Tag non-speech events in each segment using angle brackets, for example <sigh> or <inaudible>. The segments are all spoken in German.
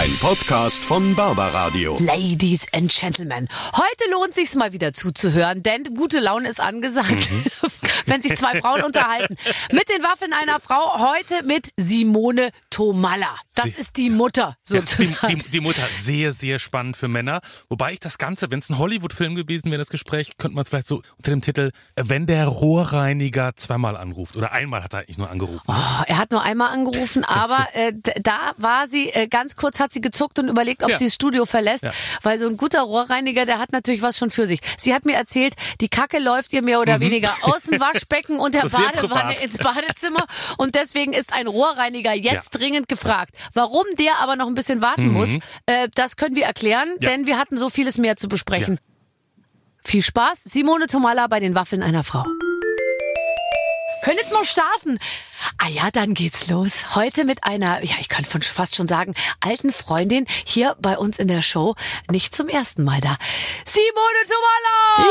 Ein Podcast von Barbaradio. Ladies and Gentlemen, heute lohnt sich's mal wieder zuzuhören, denn gute Laune ist angesagt, Mhm. <laughs> wenn sich zwei Frauen unterhalten. Mit den Waffeln einer Frau, heute mit Simone Tomalla. Das Sie- ist die Mutter Ja, die, sozusagen. die, die Mutter, sehr, sehr spannend für Männer. Wobei ich das Ganze, wenn es ein Hollywood-Film gewesen wäre, das Gespräch, könnte man es vielleicht so unter dem Titel, wenn der Rohrreiniger zweimal anruft. Oder einmal hat er eigentlich nur angerufen. ne? Oh, er hat nur einmal angerufen, aber äh, da war sie, äh, ganz kurz hat sie gezuckt und überlegt, ob Ja. sie das Studio verlässt, Ja. weil so ein guter Rohrreiniger, der hat natürlich was schon für sich. Sie hat mir erzählt, die Kacke läuft ihr mehr oder weniger aus dem Waschbecken und der <laughs> Mhm. Badewanne ins Badezimmer und deswegen ist ein Rohrreiniger jetzt Ja. dringend gefragt. Warum der aber noch ein bisschen warten muss, äh, das können wir erklären, Mhm. Denn wir hatten so vieles mehr zu besprechen. Viel Spaß, Simone Tomalla bei den Waffeln einer Frau. Könntet mal starten. Ah ja, dann geht's los. Heute mit einer, ja, ich könnte von- fast schon sagen, alten Freundin hier bei uns in der Show. Nicht zum ersten Mal da. Simone Tomalla!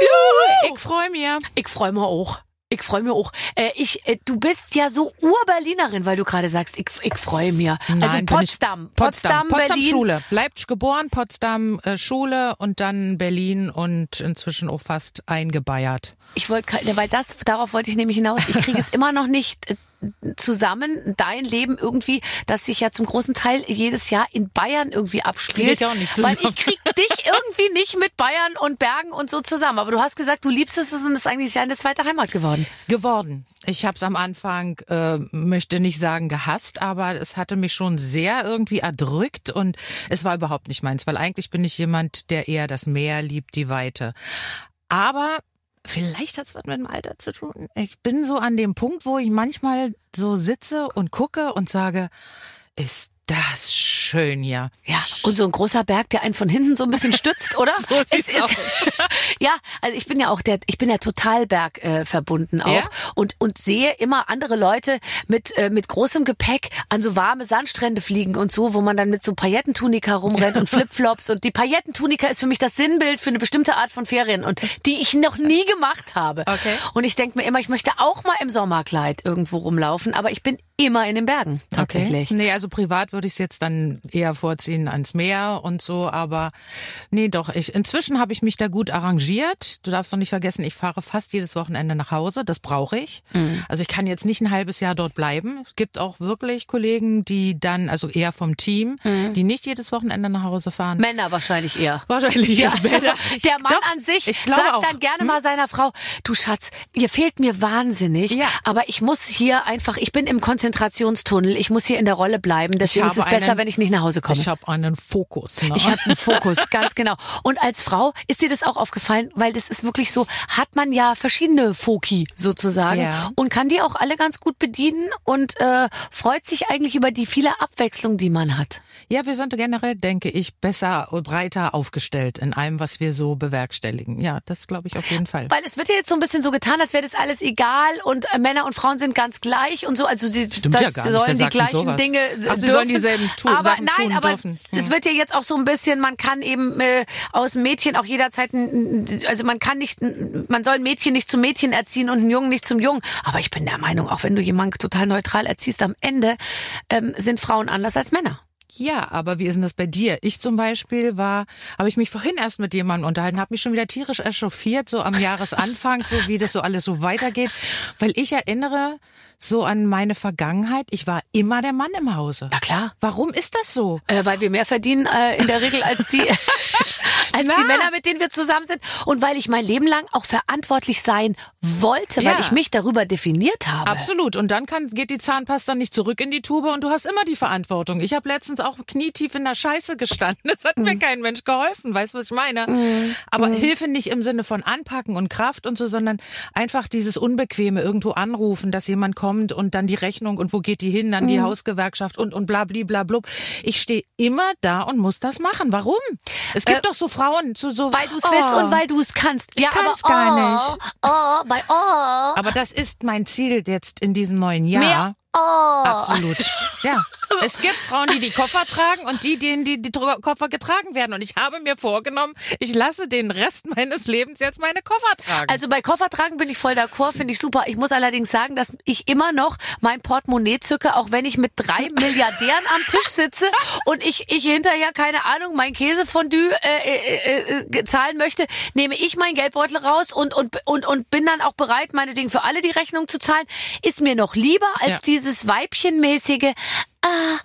Juhu! Ich freue mich. Ich freue mich auch. Ich freue mich auch. Äh, ich, äh, du bist ja so Urberlinerin, weil du gerade sagst, ich, ich freue mich. also Nein, ich- Potsdam, Potsdam, Potsdam Berlin. Schule. Leipzig geboren, Potsdam äh, Schule und dann Berlin und inzwischen auch fast eingebeiert. Ich wollte, weil das, darauf wollte ich nämlich hinaus. Ich kriege es <laughs> immer noch nicht äh, zusammen, dein Leben irgendwie, das sich ja zum großen Teil jedes Jahr in Bayern irgendwie abspielt. Ich auch nicht Weil zusammen. ich krieg dich irgendwie nicht mit Bayern und Bergen und so zusammen. Aber du hast gesagt, du liebst es und es ist eigentlich deine zweite Heimat geworden. Geworden. Ich habe es am Anfang, äh, möchte nicht sagen gehasst, aber es hatte mich schon sehr irgendwie erdrückt und es war überhaupt nicht meins, weil eigentlich bin ich jemand, der eher das Meer liebt, die Weite. Aber vielleicht hat es was mit dem Alter zu tun. Ich bin so an dem Punkt, wo ich manchmal so sitze und gucke und sage, ist das schön hier. Ja, und so ein großer Berg, der einen von hinten so ein bisschen stützt, oder? <laughs> So sieht's Es ist- <laughs> ja, also ich bin ja auch der, ich bin ja total Berg äh, auch Ja? und und sehe immer andere Leute mit äh, mit großem Gepäck an so warme Sandstrände fliegen und so, wo man dann mit so Paillettentunika rumrennt und <laughs> Flipflops und die Paillettentunika ist für mich das Sinnbild für eine bestimmte Art von Ferien und die ich noch nie gemacht habe. Okay. Und ich denke mir immer, ich möchte auch mal im Sommerkleid irgendwo rumlaufen, aber ich bin immer in den Bergen tatsächlich. Nee, also privat würde ich es jetzt dann eher vorziehen ans Meer und so, aber nee, doch, ich inzwischen habe ich mich da gut arrangiert. Du darfst noch nicht vergessen, ich fahre fast jedes Wochenende nach Hause, das brauche ich. Also ich kann jetzt nicht ein halbes Jahr dort bleiben. Es gibt auch wirklich Kollegen, die dann also eher vom Team, die nicht jedes Wochenende nach Hause fahren. Männer wahrscheinlich eher. Wahrscheinlich ja. Männer. <laughs> Der Mann Doch, an sich sagt auch. Hm? dann gerne mal seiner Frau, du Schatz, ihr fehlt mir wahnsinnig, Ja. aber ich muss hier einfach, ich bin im Konzentrationstunnel, ich muss hier in der Rolle bleiben, deswegen ist es besser, einen- wenn ich nicht nach Hause komme. Ich habe einen Fokus. Ne? Ich habe einen Fokus, ganz genau. Und als Frau ist dir das auch aufgefallen, weil das ist wirklich so, hat man ja verschiedene Foki sozusagen Ja. und kann die auch alle ganz gut bedienen und äh, freut sich eigentlich über die viele Abwechslung, die man hat. Ja, wir sind generell, denke ich, besser und breiter aufgestellt in allem, was wir so bewerkstelligen. Ja, das glaube ich auf jeden Fall. Weil es wird ja jetzt so ein bisschen so getan, als wäre das alles egal und äh, Männer und Frauen sind ganz gleich und so. Also sie Stimmt ja sollen die gleichen sowas? Dinge Ach, sie sollen dieselben tu- aber Sachen nein, tun aber dürfen. Es, Hm. es wird ja jetzt auch so ein bisschen, man kann eben äh, aus Mädchen auch jederzeit, ein- also man kann nicht, man soll ein Mädchen nicht zum Mädchen erziehen und einen Jungen nicht zum Jungen. Aber ich bin der Meinung, auch wenn du jemanden total neutral erziehst, am Ende ähm, sind Frauen anders als Männer. Ja, aber wie ist denn das bei dir? Ich zum Beispiel war, habe ich mich vorhin erst mit jemandem unterhalten, habe mich schon wieder tierisch echauffiert, so am Jahresanfang, so wie das so alles so weitergeht, weil ich erinnere so an meine Vergangenheit. Ich war immer der Mann im Hause. Na klar. Warum ist das so? Äh, weil wir mehr verdienen äh, in der Regel als die <laughs> als die Männer, mit denen wir zusammen sind und weil ich mein Leben lang auch verantwortlich sein wollte, weil Ja. ich mich darüber definiert habe. Absolut. Und dann kann, geht die Zahnpasta nicht zurück in die Tube und du hast immer die Verantwortung. Ich habe letztens auch knietief in der Scheiße gestanden. <laughs> Das hat mir kein Mensch geholfen. Weißt du, was ich meine? Aber Hilfe nicht im Sinne von Anpacken und Kraft und so, sondern einfach dieses Unbequeme irgendwo anrufen, dass jemand kommt und dann die Rechnung und wo geht die hin, dann die Hausgewerkschaft und, und bla, bla, bla, blub. Ich stehe immer da und muss das machen. Warum? Es gibt Äh, doch so Frauen, so, so. Weil du es willst Oh. und weil du es kannst. Ich ja, kann's aber, gar oh, nicht. Oh, bei oh. Aber das ist mein Ziel jetzt in diesem neuen Jahr. Mehr Oh. Absolut. Ja. <laughs> Es gibt Frauen, die die Koffer tragen und die, denen die, die Koffer getragen werden. Und ich habe mir vorgenommen, ich lasse den Rest <laughs> meines Lebens jetzt meine Koffer tragen. Also bei Koffertragen bin ich voll d'accord, finde ich super. Ich muss allerdings sagen, dass ich immer noch mein Portemonnaie zücke, auch wenn ich mit drei <laughs> Milliardären am Tisch sitze und ich, ich hinterher, keine Ahnung, mein Käsefondue äh, äh, äh, zahlen möchte, nehme ich meinen Geldbeutel raus und, und, und, und bin dann auch bereit, meinetwegen für alle die Rechnung zu zahlen. Ist mir noch lieber als Ja. Dieses Weibchenmäßige, ah,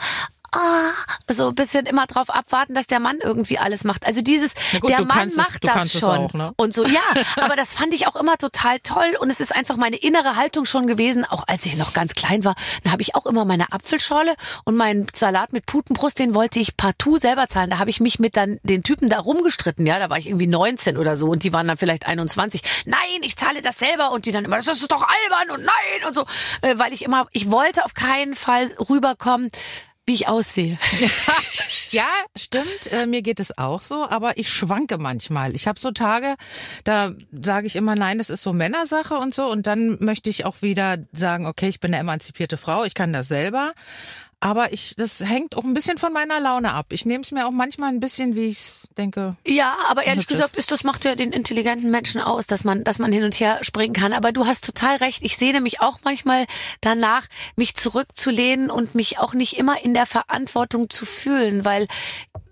ah, so ein bisschen immer drauf abwarten, dass der Mann irgendwie alles macht. Also dieses, gut, der Mann es- macht du das es schon. auch, ne? Und so, ja, aber das fand ich auch immer total toll und es ist einfach meine innere Haltung schon gewesen, auch als ich noch ganz klein war. Da habe ich auch immer meine Apfelschorle und meinen Salat mit Putenbrust, den wollte ich partout selber zahlen. Da habe ich mich mit dann den Typen da rumgestritten, ja, da war ich irgendwie 19 oder so und die waren dann vielleicht 21. Nein, ich zahle das selber und die dann immer, das ist doch albern und nein und so, äh, weil ich immer, ich wollte auf keinen Fall rüberkommen, wie ich aussehe. <laughs> Ja, stimmt. Äh, mir geht es auch so, aber ich schwanke manchmal. Ich habe so Tage, da sage ich immer, nein, das ist so Männersache und so. Und dann möchte ich auch wieder sagen, okay, ich bin eine emanzipierte Frau, ich kann das selber. Aber ich, das hängt auch ein bisschen von meiner Laune ab. Ich nehme es mir auch manchmal ein bisschen, wie ich denke. Ja, aber ehrlich gesagt, ist das macht ja den intelligenten Menschen aus, dass man, dass man hin und her springen kann. Aber du hast total recht. Ich sehne mich auch manchmal danach, mich zurückzulehnen und mich auch nicht immer in der Verantwortung zu fühlen, weil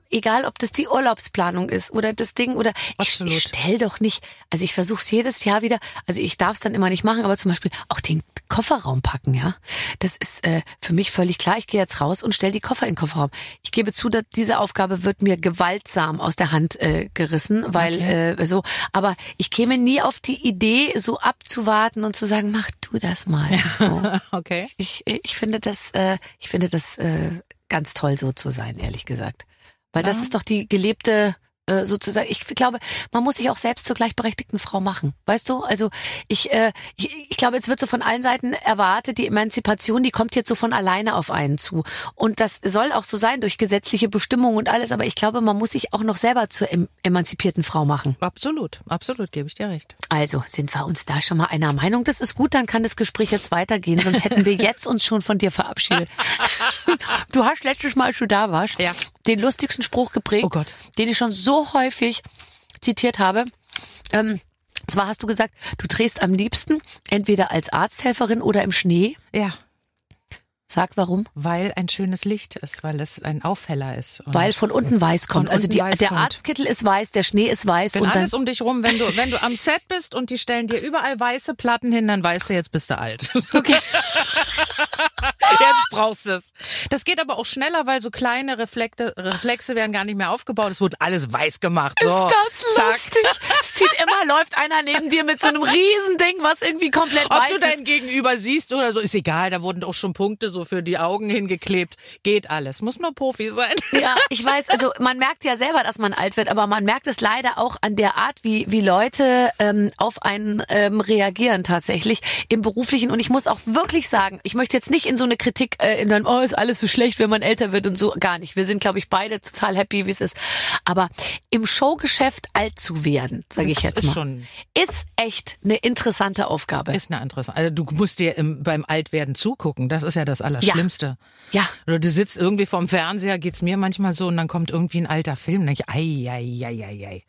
egal, ob das die Urlaubsplanung ist oder das Ding oder ich, Absolut. ich stell doch nicht. Also ich versuche es jedes Jahr wieder. Also ich darf es dann immer nicht machen, aber zum Beispiel auch den Kofferraum packen, ja. Das ist äh, für mich völlig klar. Ich gehe jetzt raus und stell die Koffer in den Kofferraum. Ich gebe zu, dass diese Aufgabe wird mir gewaltsam aus der Hand äh, gerissen, weil äh, so. Aber ich käme nie auf die Idee, so abzuwarten und zu sagen, mach du das mal. So. <laughs> Okay. Ich, ich finde das, äh, ich finde das äh, ganz toll, so zu sein, ehrlich gesagt. Weil das Ja. ist doch die gelebte äh, sozusagen. Ich glaube, man muss sich auch selbst zur gleichberechtigten Frau machen. Weißt du? Also ich, äh, ich, ich glaube, es wird so von allen Seiten erwartet, die Emanzipation, die kommt jetzt so von alleine auf einen zu. Und das soll auch so sein durch gesetzliche Bestimmungen und alles. Aber ich glaube, man muss sich auch noch selber zur em emanzipierten Frau machen. Absolut, absolut, gebe ich dir recht. Also sind wir uns da schon mal einer Meinung. Das ist gut, dann kann das Gespräch jetzt weitergehen. Sonst hätten wir jetzt uns schon von dir verabschiedet. <laughs> Du hast letztes Mal, als du da warst, Ja. den lustigsten Spruch geprägt, Oh Gott. den ich schon so häufig zitiert habe. Ähm, zwar hast du gesagt, du drehst am liebsten entweder als Arzthelferin oder im Schnee. Ja, Sag warum? weil ein schönes Licht ist, weil es ein Aufheller ist. Weil von unten weiß kommt. Also die, weiß der kommt. Arztkittel ist weiß, der Schnee ist weiß wenn und dann alles um dich rum, wenn du, wenn du am Set bist und die stellen dir überall weiße Platten hin, dann weißt du, jetzt bist du alt. <laughs> Okay. Jetzt brauchst du es. Das geht aber auch schneller, weil so kleine Reflekte, Reflexe werden gar nicht mehr aufgebaut. Es wird alles weiß gemacht. So, Ist das zack. lustig? Es zieht immer, läuft einer neben dir mit so einem Riesending, was irgendwie komplett Ob weiß du ist. dein Gegenüber siehst oder so, ist egal. Da wurden auch schon Punkte so für die Augen hingeklebt. Geht alles. Muss nur Profi sein. Ja, ich weiß, also man merkt ja selber, dass man alt wird, aber man merkt es leider auch an der Art, wie, wie Leute ähm, auf einen ähm, reagieren tatsächlich im Beruflichen. Und ich muss auch wirklich sagen, ich möchte jetzt nicht in so eine Kritik, äh, in dann, oh, ist alles so schlecht, wenn man älter wird und so, gar nicht. Wir sind, glaube ich, beide total happy, wie es ist. Aber im Showgeschäft alt zu werden, sage ich jetzt ist mal, schon- ist echt eine interessante Aufgabe. Ist eine interessante. Also du musst dir im, beim Altwerden zugucken. Das ist ja das Allerschlimmste. ja. Oder du sitzt irgendwie vorm Fernseher, geht's mir manchmal so, und dann kommt irgendwie ein alter Film, und ich, ei, ei, ei, ei, ei.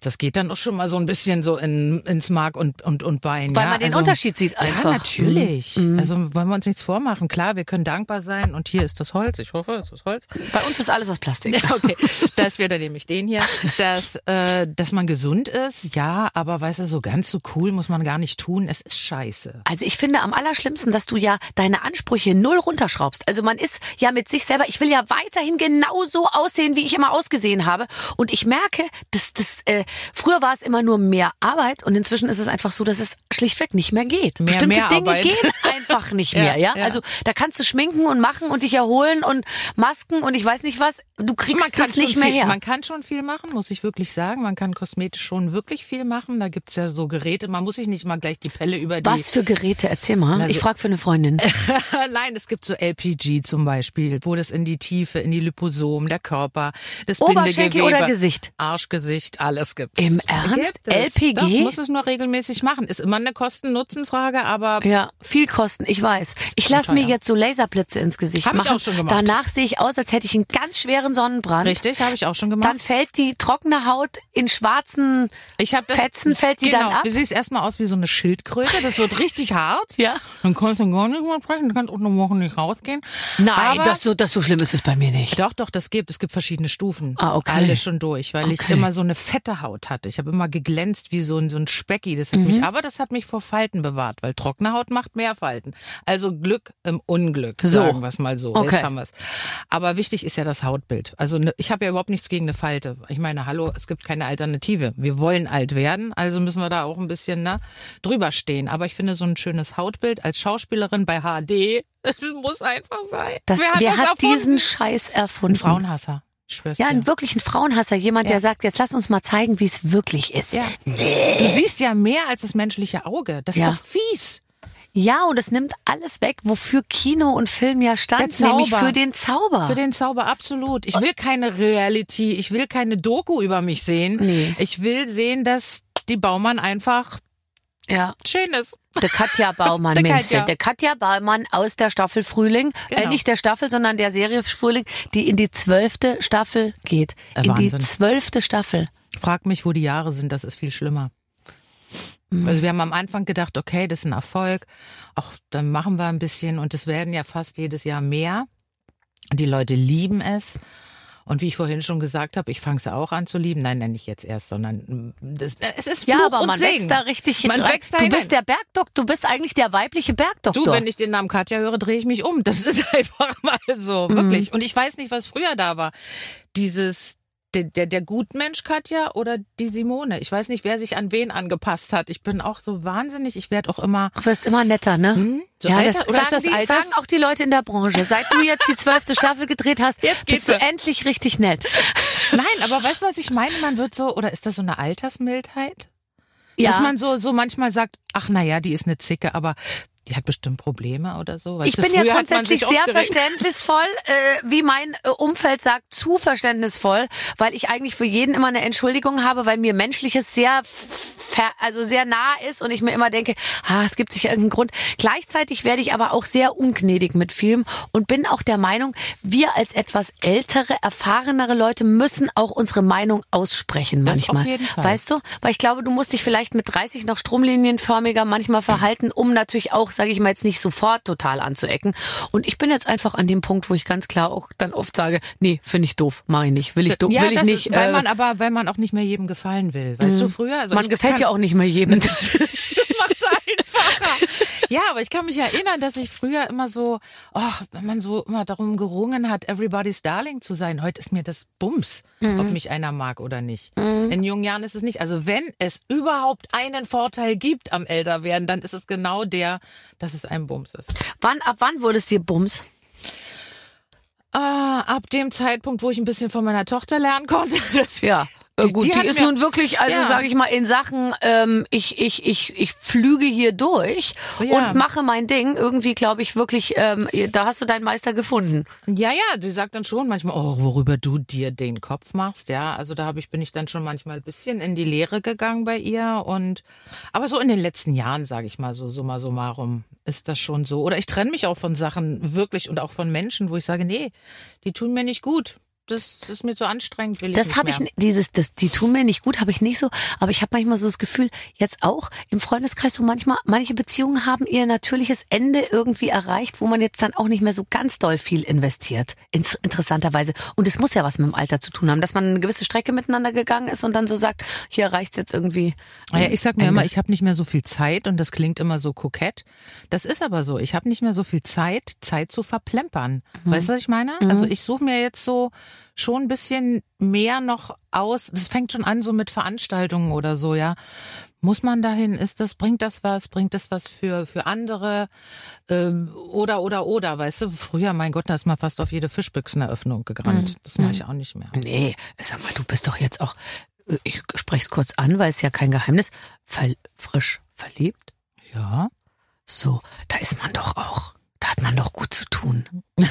Das geht dann auch schon mal so ein bisschen so in, ins Mark und, und, und Bein. Weil ja? man den also, Unterschied sieht einfach. Ja, natürlich. Mhm. Also wollen wir uns nichts vormachen. Klar, wir können dankbar sein und hier ist das Holz. Ich hoffe, es ist Holz. Bei uns ist alles aus Plastik. Ja, <laughs> okay. Das wäre dann nämlich den hier. Dass, äh, dass man gesund ist, ja, aber weißt du, so ganz so cool muss man gar nicht tun. Es ist scheiße. Also ich finde am allerschlimmsten, dass du ja deine Ansprüche null runterschraubst. Also man ist ja mit sich selber, ich will ja weiterhin genauso aussehen, wie ich immer ausgesehen habe. Und ich merke, dass das, äh, früher war es immer nur mehr Arbeit und inzwischen ist es einfach so, dass es schlichtweg nicht mehr geht. Mehr Bestimmte Dinge Mehrarbeit. gehen <laughs> einfach nicht Ja, mehr, ja? ja. Also da kannst du schminken und machen und dich erholen und Masken und ich weiß nicht was. Du kriegst das nicht mehr viel, her. Man kann schon viel machen, muss ich wirklich sagen. Man kann kosmetisch schon wirklich viel machen. Da gibt's ja so Geräte. Man muss sich nicht mal gleich die Pelle über die. was für Geräte? Erzähl mal. Also- ich frage für eine Freundin. <laughs> Nein, es gibt so LPG zum Beispiel, wo das in die Tiefe, in die Liposomen, der Körper, das Oberschenkel Bindegewebe, oder Gesicht? Arschgesicht, alles gibt's. Im Ernst? Gibt es. LPG? Doch, muss es nur regelmäßig machen. Ist immer eine Kosten-Nutzen-Frage, aber Ja, viel kosten, ich weiß. Ich lasse mir jetzt so Laserblitze ins Gesicht Hab ich machen, auch schon gemacht. danach sehe ich aus, als hätte ich einen ganz schweren Sonnenbrand. Richtig, habe ich auch schon gemacht. Dann fällt die trockene Haut in schwarzen Ich habe das Fetzen fällt die genau, dann ab. Du siehst erstmal aus wie so eine Schildkröte. Das wird richtig hart. Ja. Dann kannst du gar nicht mehr sprechen. Du kannst auch eine Woche nicht rausgehen. Nein, Aber das so, das so schlimm ist es bei mir nicht. Doch, doch, das gibt. Es gibt verschiedene Stufen. Ah, okay. Alle schon durch, weil ich Okay. immer so eine fette Haut hatte. Ich habe immer geglänzt wie so ein, so ein Specki. Das hat Mhm. mich, aber das hat mich vor Falten bewahrt, weil trockene Haut macht mehr Falten. Also Glück im Unglück, So. sagen wir es mal so. Okay. Jetzt haben wir's. Aber wichtig ist ja das Hautbild. Also ne, ich habe ja überhaupt nichts gegen eine Falte. Ich meine, hallo, es gibt keine Alternative. Wir wollen alt werden, also müssen wir da auch ein bisschen ne, drüber stehen. Aber ich finde so ein schönes Hautbild als Schauspielerin bei HD, <laughs> das muss einfach sein. Das, wer hat, wer das hat diesen Scheiß erfunden? Ein Frauenhasser. Ich schwör's Ja, einen wirklichen Frauenhasser. Jemand, Ja. der sagt, jetzt lass uns mal zeigen, wie es wirklich ist. Ja. Du siehst ja mehr als das menschliche Auge. Das ist Ja. doch fies. Ja, und es nimmt alles weg, wofür Kino und Film ja stand, nämlich für den Zauber. Für den Zauber absolut. Ich will keine Reality, ich will keine Doku über mich sehen. Nee. Ich will sehen, dass die Baumann einfach ja. schön ist. Der Katja Baumann, <laughs> Der Mensch, Katja. der Katja Baumann aus der Staffel Frühling, äh, Genau. nicht der Staffel, sondern der Serie Frühling, die in die zwölfte Staffel geht. Äh, in die Wahnsinn. zwölfte Staffel. Frag mich, wo die Jahre sind, das ist viel schlimmer. Mhm. Also wir haben am Anfang gedacht, okay, das ist ein Erfolg. Auch dann machen wir ein bisschen und es werden ja fast jedes Jahr mehr. Die Leute lieben es. Und wie ich vorhin schon gesagt habe, ich fange es auch an zu lieben. Nein, nein, nicht jetzt erst, sondern mm, das, es ist Fluch Ja, aber und man Segen. wächst da richtig Man rein. wächst da Du hinein. bist der Bergdoktor, du bist eigentlich der weibliche Bergdoktor. Du, wenn ich den Namen Katja höre, drehe ich mich um. Das <laughs> ist einfach mal so, Mhm. wirklich. Und ich weiß nicht, was früher da war. Dieses, der, der, der Gutmensch Katja oder die Simone. Ich weiß nicht, wer sich an wen angepasst hat. Ich bin auch so wahnsinnig. Ich werde auch immer. Du wirst immer netter, ne? Hm? So ja, das, Oder ist sagen, das die, sagen auch die Leute in der Branche. Seit du jetzt die zwölfte <laughs> Staffel gedreht hast, Jetzt bist du so. endlich richtig nett. Nein, aber weißt du, was ich meine? Man wird so, oder ist das so eine Altersmildheit? Ja. Dass man so, so manchmal sagt, ach na ja, die ist eine Zicke, aber die hat bestimmt Probleme oder so. Weißt Ich du, bin ja grundsätzlich sehr verständnisvoll, äh, wie mein äh, Umfeld sagt, zu verständnisvoll, weil ich eigentlich für jeden immer eine Entschuldigung habe, weil mir Menschliches sehr also sehr nah ist und ich mir immer denke, ah, es gibt sicher irgendeinen Grund. Gleichzeitig werde ich aber auch sehr ungnädig mit Filmen und bin auch der Meinung, wir als etwas ältere, erfahrenere Leute müssen auch unsere Meinung aussprechen Das manchmal. auf jeden Fall. Weißt du? Weil ich glaube, du musst dich vielleicht mit 30 noch stromlinienförmiger manchmal verhalten, um natürlich auch, sage ich mal jetzt nicht sofort total anzuecken. Und ich bin jetzt einfach an dem Punkt, wo ich ganz klar auch dann oft sage, nee, finde ich doof, mache ich nicht, will ich, Ja, will ich nicht. ist, weil äh, man aber, weil man auch nicht mehr jedem gefallen will. Weißt du, früher? Also man gefällt ja auch nicht mehr jedem. <laughs> Das macht's <laughs> einfacher. Ja, aber ich kann mich erinnern, dass ich früher immer so, oh, wenn man so immer darum gerungen hat, everybody's darling zu sein. Heute ist mir das Bums, ob mich einer mag oder nicht. In jungen Jahren ist es nicht. Also wenn es überhaupt einen Vorteil gibt am Älterwerden, dann ist es genau der, dass es ein Bums ist. wann, ab wann wurde es dir Bums? Ah, ab dem Zeitpunkt, wo ich ein bisschen von meiner Tochter lernen konnte. <laughs> Ja. Äh, Die- gut, die die, ist nun wirklich, also Ja. sage ich mal, in Sachen, ähm, ich, ich, ich, ich flüge hier durch Ja. und mache mein Ding. Irgendwie glaube ich wirklich, ähm, da hast du deinen Meister gefunden. Ja, ja, sie sagt dann schon manchmal, oh, worüber du dir den Kopf machst, ja. Also da habe ich bin ich dann schon manchmal ein bisschen in die Lehre gegangen bei ihr und aber so in den letzten Jahren, sage ich mal so summa summarum, ist das schon so. Oder ich trenne mich auch von Sachen wirklich und auch von Menschen, wo ich sage, nee, die tun mir nicht gut. Das ist mir zu anstrengend, will ich Das nicht habe ich, dieses, das, die tun mir nicht gut, habe ich nicht so. Aber ich habe manchmal so das Gefühl, jetzt auch im Freundeskreis, so manchmal, manche Beziehungen haben ihr natürliches Ende irgendwie erreicht, wo man jetzt dann auch nicht mehr so ganz doll viel investiert. Ins, interessanterweise. Und es muss ja was mit dem Alter zu tun haben, dass man eine gewisse Strecke miteinander gegangen ist und dann so sagt, hier reicht's jetzt irgendwie. Naja, ich sag mir Ende. immer, ich habe nicht mehr so viel Zeit und das klingt immer so kokett. Das ist aber so. Ich habe nicht mehr so viel Zeit, Zeit zu verplempern. Weißt du, was ich meine? Also ich suche mir jetzt so schon ein bisschen mehr noch aus. Das fängt schon an so mit Veranstaltungen oder so, ja. Muss man dahin? Ist das, bringt das was? Bringt das was für, für andere? Ähm, oder, oder, oder, weißt du? Früher, mein Gott, da ist man fast auf jede Fischbüchseneröffnung gerannt. Das mache ich auch nicht mehr. Nee, sag mal, du bist doch jetzt auch, ich spreche es kurz an, weil es ja kein Geheimnis, ver, frisch verliebt. Ja. So, da ist man doch auch. Da hat man doch gut zu tun. <laughs>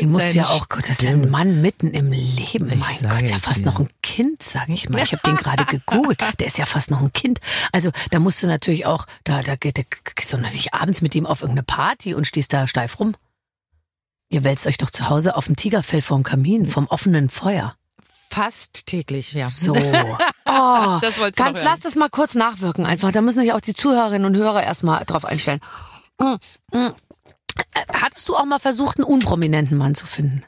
Die muss Deine ja auch, Gott, das ist ein Mann mitten im Leben. Ich mein Gott, ist ja fast dir. noch ein Kind, sage ich mal. Ich habe den gerade gegoogelt. <laughs> Der ist ja fast noch ein Kind. Also da musst du natürlich auch, da, da, geht- da gehst du natürlich abends mit ihm auf irgendeine Party und stehst da steif rum. Ihr wälzt euch doch zu Hause auf dem Tigerfell vorm Kamin, vom offenen Feuer. Fast täglich, ja. So. <laughs> Oh, Das ganz, lass das mal kurz nachwirken einfach. Da müssen sich auch die Zuhörerinnen und Hörer erstmal drauf einstellen. Mm, mm. Äh, Hattest du auch mal versucht, einen unprominenten Mann zu finden?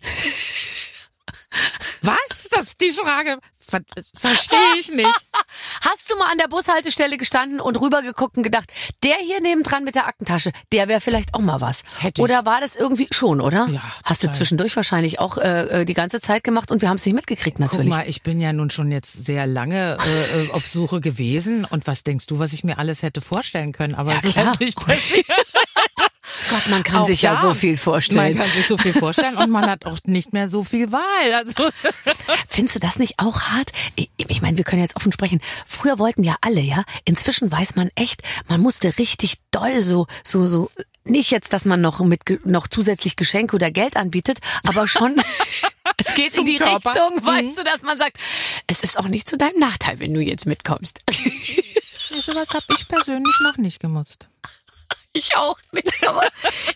<laughs> Was? Das ist die Frage. Ver Verstehe ich nicht. <laughs> Hast du mal an der Bushaltestelle gestanden und rübergeguckt und gedacht, der hier nebendran mit der Aktentasche, der wäre vielleicht auch mal was? Hätte ich. Oder war das irgendwie schon, oder? Ja, Hast du zwischendurch wahrscheinlich auch äh, äh, die ganze Zeit gemacht und wir haben es nicht mitgekriegt Guck natürlich. mal, ich bin ja nun schon jetzt sehr lange äh, äh, auf Suche gewesen. Und was denkst du, was ich mir alles hätte vorstellen können? Aber Ja, es ist halt nicht passiert. <laughs> Gott, man kann Auch sich ja so viel Man vorstellen. kann sich so viel vorstellen und man hat auch nicht mehr so viel Wahl. Also <laughs> Findest du das nicht auch hart? Ich, ich meine, wir können jetzt offen sprechen. Früher wollten ja alle, ja. Inzwischen weiß man echt, man musste richtig doll so, so, so. Nicht jetzt, dass man noch mit noch zusätzlich Geschenke oder Geld anbietet, aber schon. <laughs> es geht in die Körper. Richtung, Mhm. weißt du, dass man sagt, es ist auch nicht zu deinem Nachteil, wenn du jetzt mitkommst. <laughs> sowas habe ich persönlich noch nicht gemusst. <laughs> Ich auch nicht, aber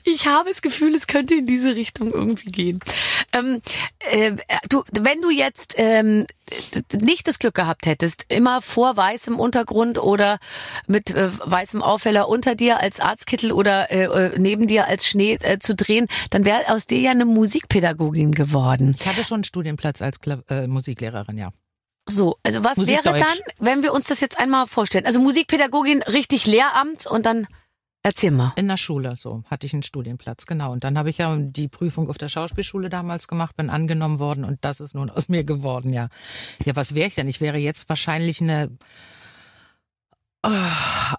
ich habe das Gefühl, es könnte in diese Richtung irgendwie gehen. Ähm, äh, du, wenn du jetzt ähm, nicht das Glück gehabt hättest, immer vor weißem Untergrund oder mit äh, weißem Aufheller unter dir als Arztkittel oder äh, äh, neben dir als Schnee äh, zu drehen, dann wäre aus dir ja eine Musikpädagogin geworden. Ich hatte schon einen Studienplatz als Kla äh, Musiklehrerin, ja. So, also was wäre dann, wenn wir uns das jetzt einmal vorstellen? Also Musikpädagogin, richtig Lehramt und dann erzähl mal. In der Schule, so hatte ich einen Studienplatz, genau. Und dann habe ich ja die Prüfung auf der Schauspielschule damals gemacht, bin angenommen worden und das ist nun aus mir geworden, ja. Ja, was wäre ich denn? Ich wäre jetzt wahrscheinlich eine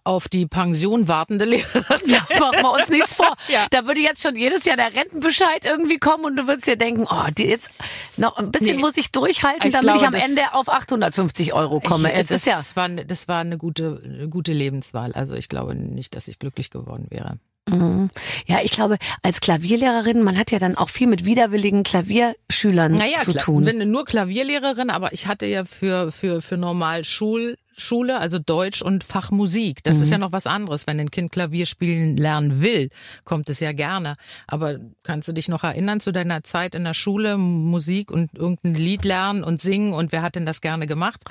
auf die Pension wartende Lehrerin. <laughs> Ja, machen wir uns nichts vor. Ja. Da würde jetzt schon jedes Jahr der Rentenbescheid irgendwie kommen und du würdest dir denken, oh, die jetzt noch ein bisschen Nee. muss ich durchhalten, Ich damit ich glaube, am das- Ende auf 850 Euro komme. Ich, es ist ja. Das war, das war eine gute, eine gute Lebenswahl. Also ich glaube nicht, dass ich glücklich geworden wäre. Mhm. Ja, ich glaube, als Klavierlehrerin, man hat ja dann auch viel mit widerwilligen Klavierschülern Naja, zu tun. bin nur Klavierlehrerin, aber ich hatte ja für, für, für normal Schul, Schule, also Deutsch und Fach Musik. Das ist Mhm. ja noch was anderes. Wenn ein Kind Klavier spielen lernen will, kommt es ja gerne. Aber kannst du dich noch erinnern zu deiner Zeit in der Schule, Musik und irgendein Lied lernen und singen und wer hat denn das gerne gemacht?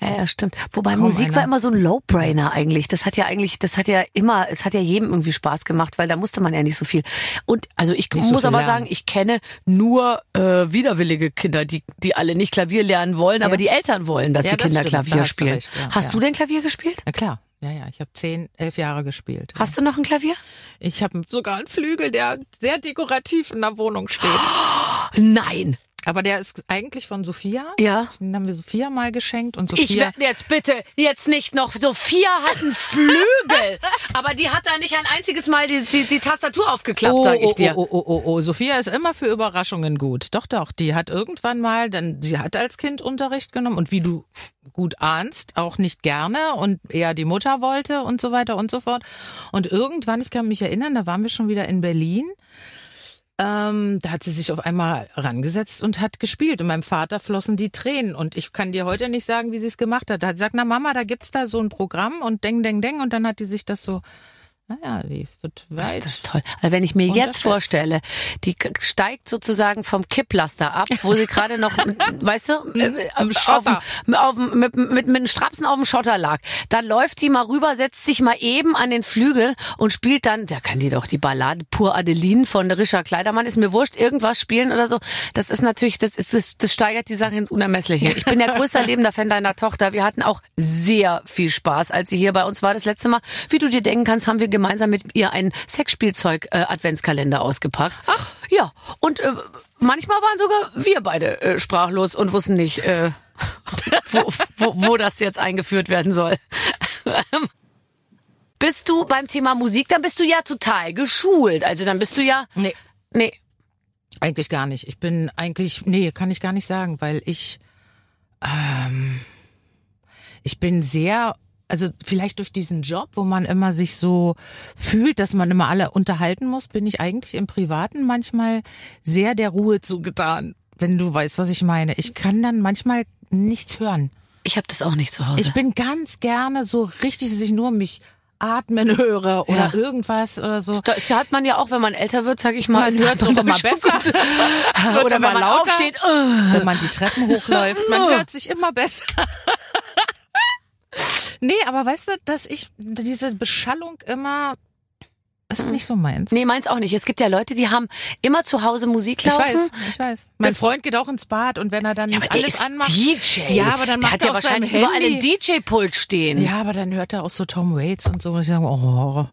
Ja, ja, stimmt. Wobei Kaum Musik war einer. immer so ein Low-Brainer eigentlich. Das hat ja eigentlich, das hat ja immer, es hat ja jedem irgendwie Spaß gemacht, weil da musste man ja nicht so viel. Und also ich Nicht so muss viel aber lernen. sagen, ich kenne nur äh, widerwillige Kinder, die, die alle nicht Klavier lernen wollen, aber die Eltern wollen, dass Ja, die das Kinder stimmt. Da Klavier spielen. recht, ja, Hast ja. du denn Klavier gespielt? Na klar. Ja, ja, ich habe zehn, elf Jahre gespielt. Hast du noch ein Klavier? Ich habe sogar einen Flügel, der sehr dekorativ in der Wohnung steht. <gasps> Nein. Aber der ist eigentlich von Sophia. Ja. Den haben wir Sophia mal geschenkt und Ich Sophia. werde jetzt bitte, jetzt nicht noch, Sophia hat einen Flügel. <laughs> aber die hat da nicht ein einziges Mal die, die, die Tastatur aufgeklappt, sag ich dir. Oh, oh, oh, oh, oh. Sophia ist immer für Überraschungen gut. Doch, doch. Die hat irgendwann mal, dann, sie hat als Kind Unterricht genommen und wie du gut ahnst, auch nicht gerne und eher die Mutter wollte und so weiter und so fort. Und irgendwann, ich kann mich erinnern, da waren wir schon wieder in Berlin. Ähm, da hat sie sich auf einmal rangesetzt und hat gespielt. Und meinem Vater flossen die Tränen. Und ich kann dir heute nicht sagen, wie sie es gemacht hat. Da hat sie gesagt, na Mama, da gibt's da so ein Programm und deng, deng, deng. Und dann hat die sich das so, naja, die es wird Was weit. ist das toll. Also wenn ich mir jetzt vorstelle, die steigt sozusagen vom Kipplaster ab, wo sie gerade noch, <laughs> weißt du, äh, Am auf, Schotter. auf, dem- mit, mit, mit den Strapsen auf dem Schotter lag. Dann läuft die mal rüber, setzt sich mal eben an den Flügel und spielt dann, da kann die doch die Ballade Pur Adeline von Richard Kleidermann, ist mir wurscht, irgendwas spielen oder so. Das ist natürlich, das ist, das, das steigert die Sache ins Unermessliche. Ich bin der größte lebender Fan deiner Tochter. Wir hatten auch sehr viel Spaß, als sie hier bei uns war das letzte Mal. Wie du dir denken kannst, haben wir gemeinsam mit ihr einen Sexspielzeug-Adventskalender ausgepackt. Ach. Ja, und äh, manchmal waren sogar wir beide äh, sprachlos und wussten nicht, äh, <laughs> wo, wo, wo das jetzt eingeführt werden soll. <laughs> bist du beim Thema Musik, dann bist du ja total geschult. Also dann bist du ja, Nee, nee, eigentlich gar nicht. Ich bin eigentlich, nee, kann ich gar nicht sagen, weil ich, ähm, ich bin sehr also vielleicht durch diesen Job, wo man immer sich so fühlt, dass man immer alle unterhalten muss, bin ich eigentlich im Privaten manchmal sehr der Ruhe zugetan, wenn du weißt, was ich meine. Ich kann dann manchmal nichts hören. Ich habe das auch nicht zu Hause. Ich bin ganz gerne so richtig, dass ich nur mich atmen höre oder Ja. irgendwas oder so. das hat man ja auch, wenn man älter wird, sag ich mal. Man hört auch immer <laughs> besser. <laughs> Oder wenn man lauter. aufsteht. äh. wenn man die Treppen hochläuft. Man <laughs> hört sich immer besser. Nee, aber weißt du, dass ich diese Beschallung immer ist nicht so meins. Nee, meins auch nicht. Es gibt ja Leute, die haben immer zu Hause Musik Ich laufen. weiß, ich weiß. Mein Das- Freund geht auch ins Bad und wenn er dann Ja, nicht alles ist anmacht. DJ. Ja, aber dann der macht hat er ja wahrscheinlich überall einen DJ-Pult stehen. Ja, aber dann hört er auch so Tom Waits und so. Und ich sage, oh,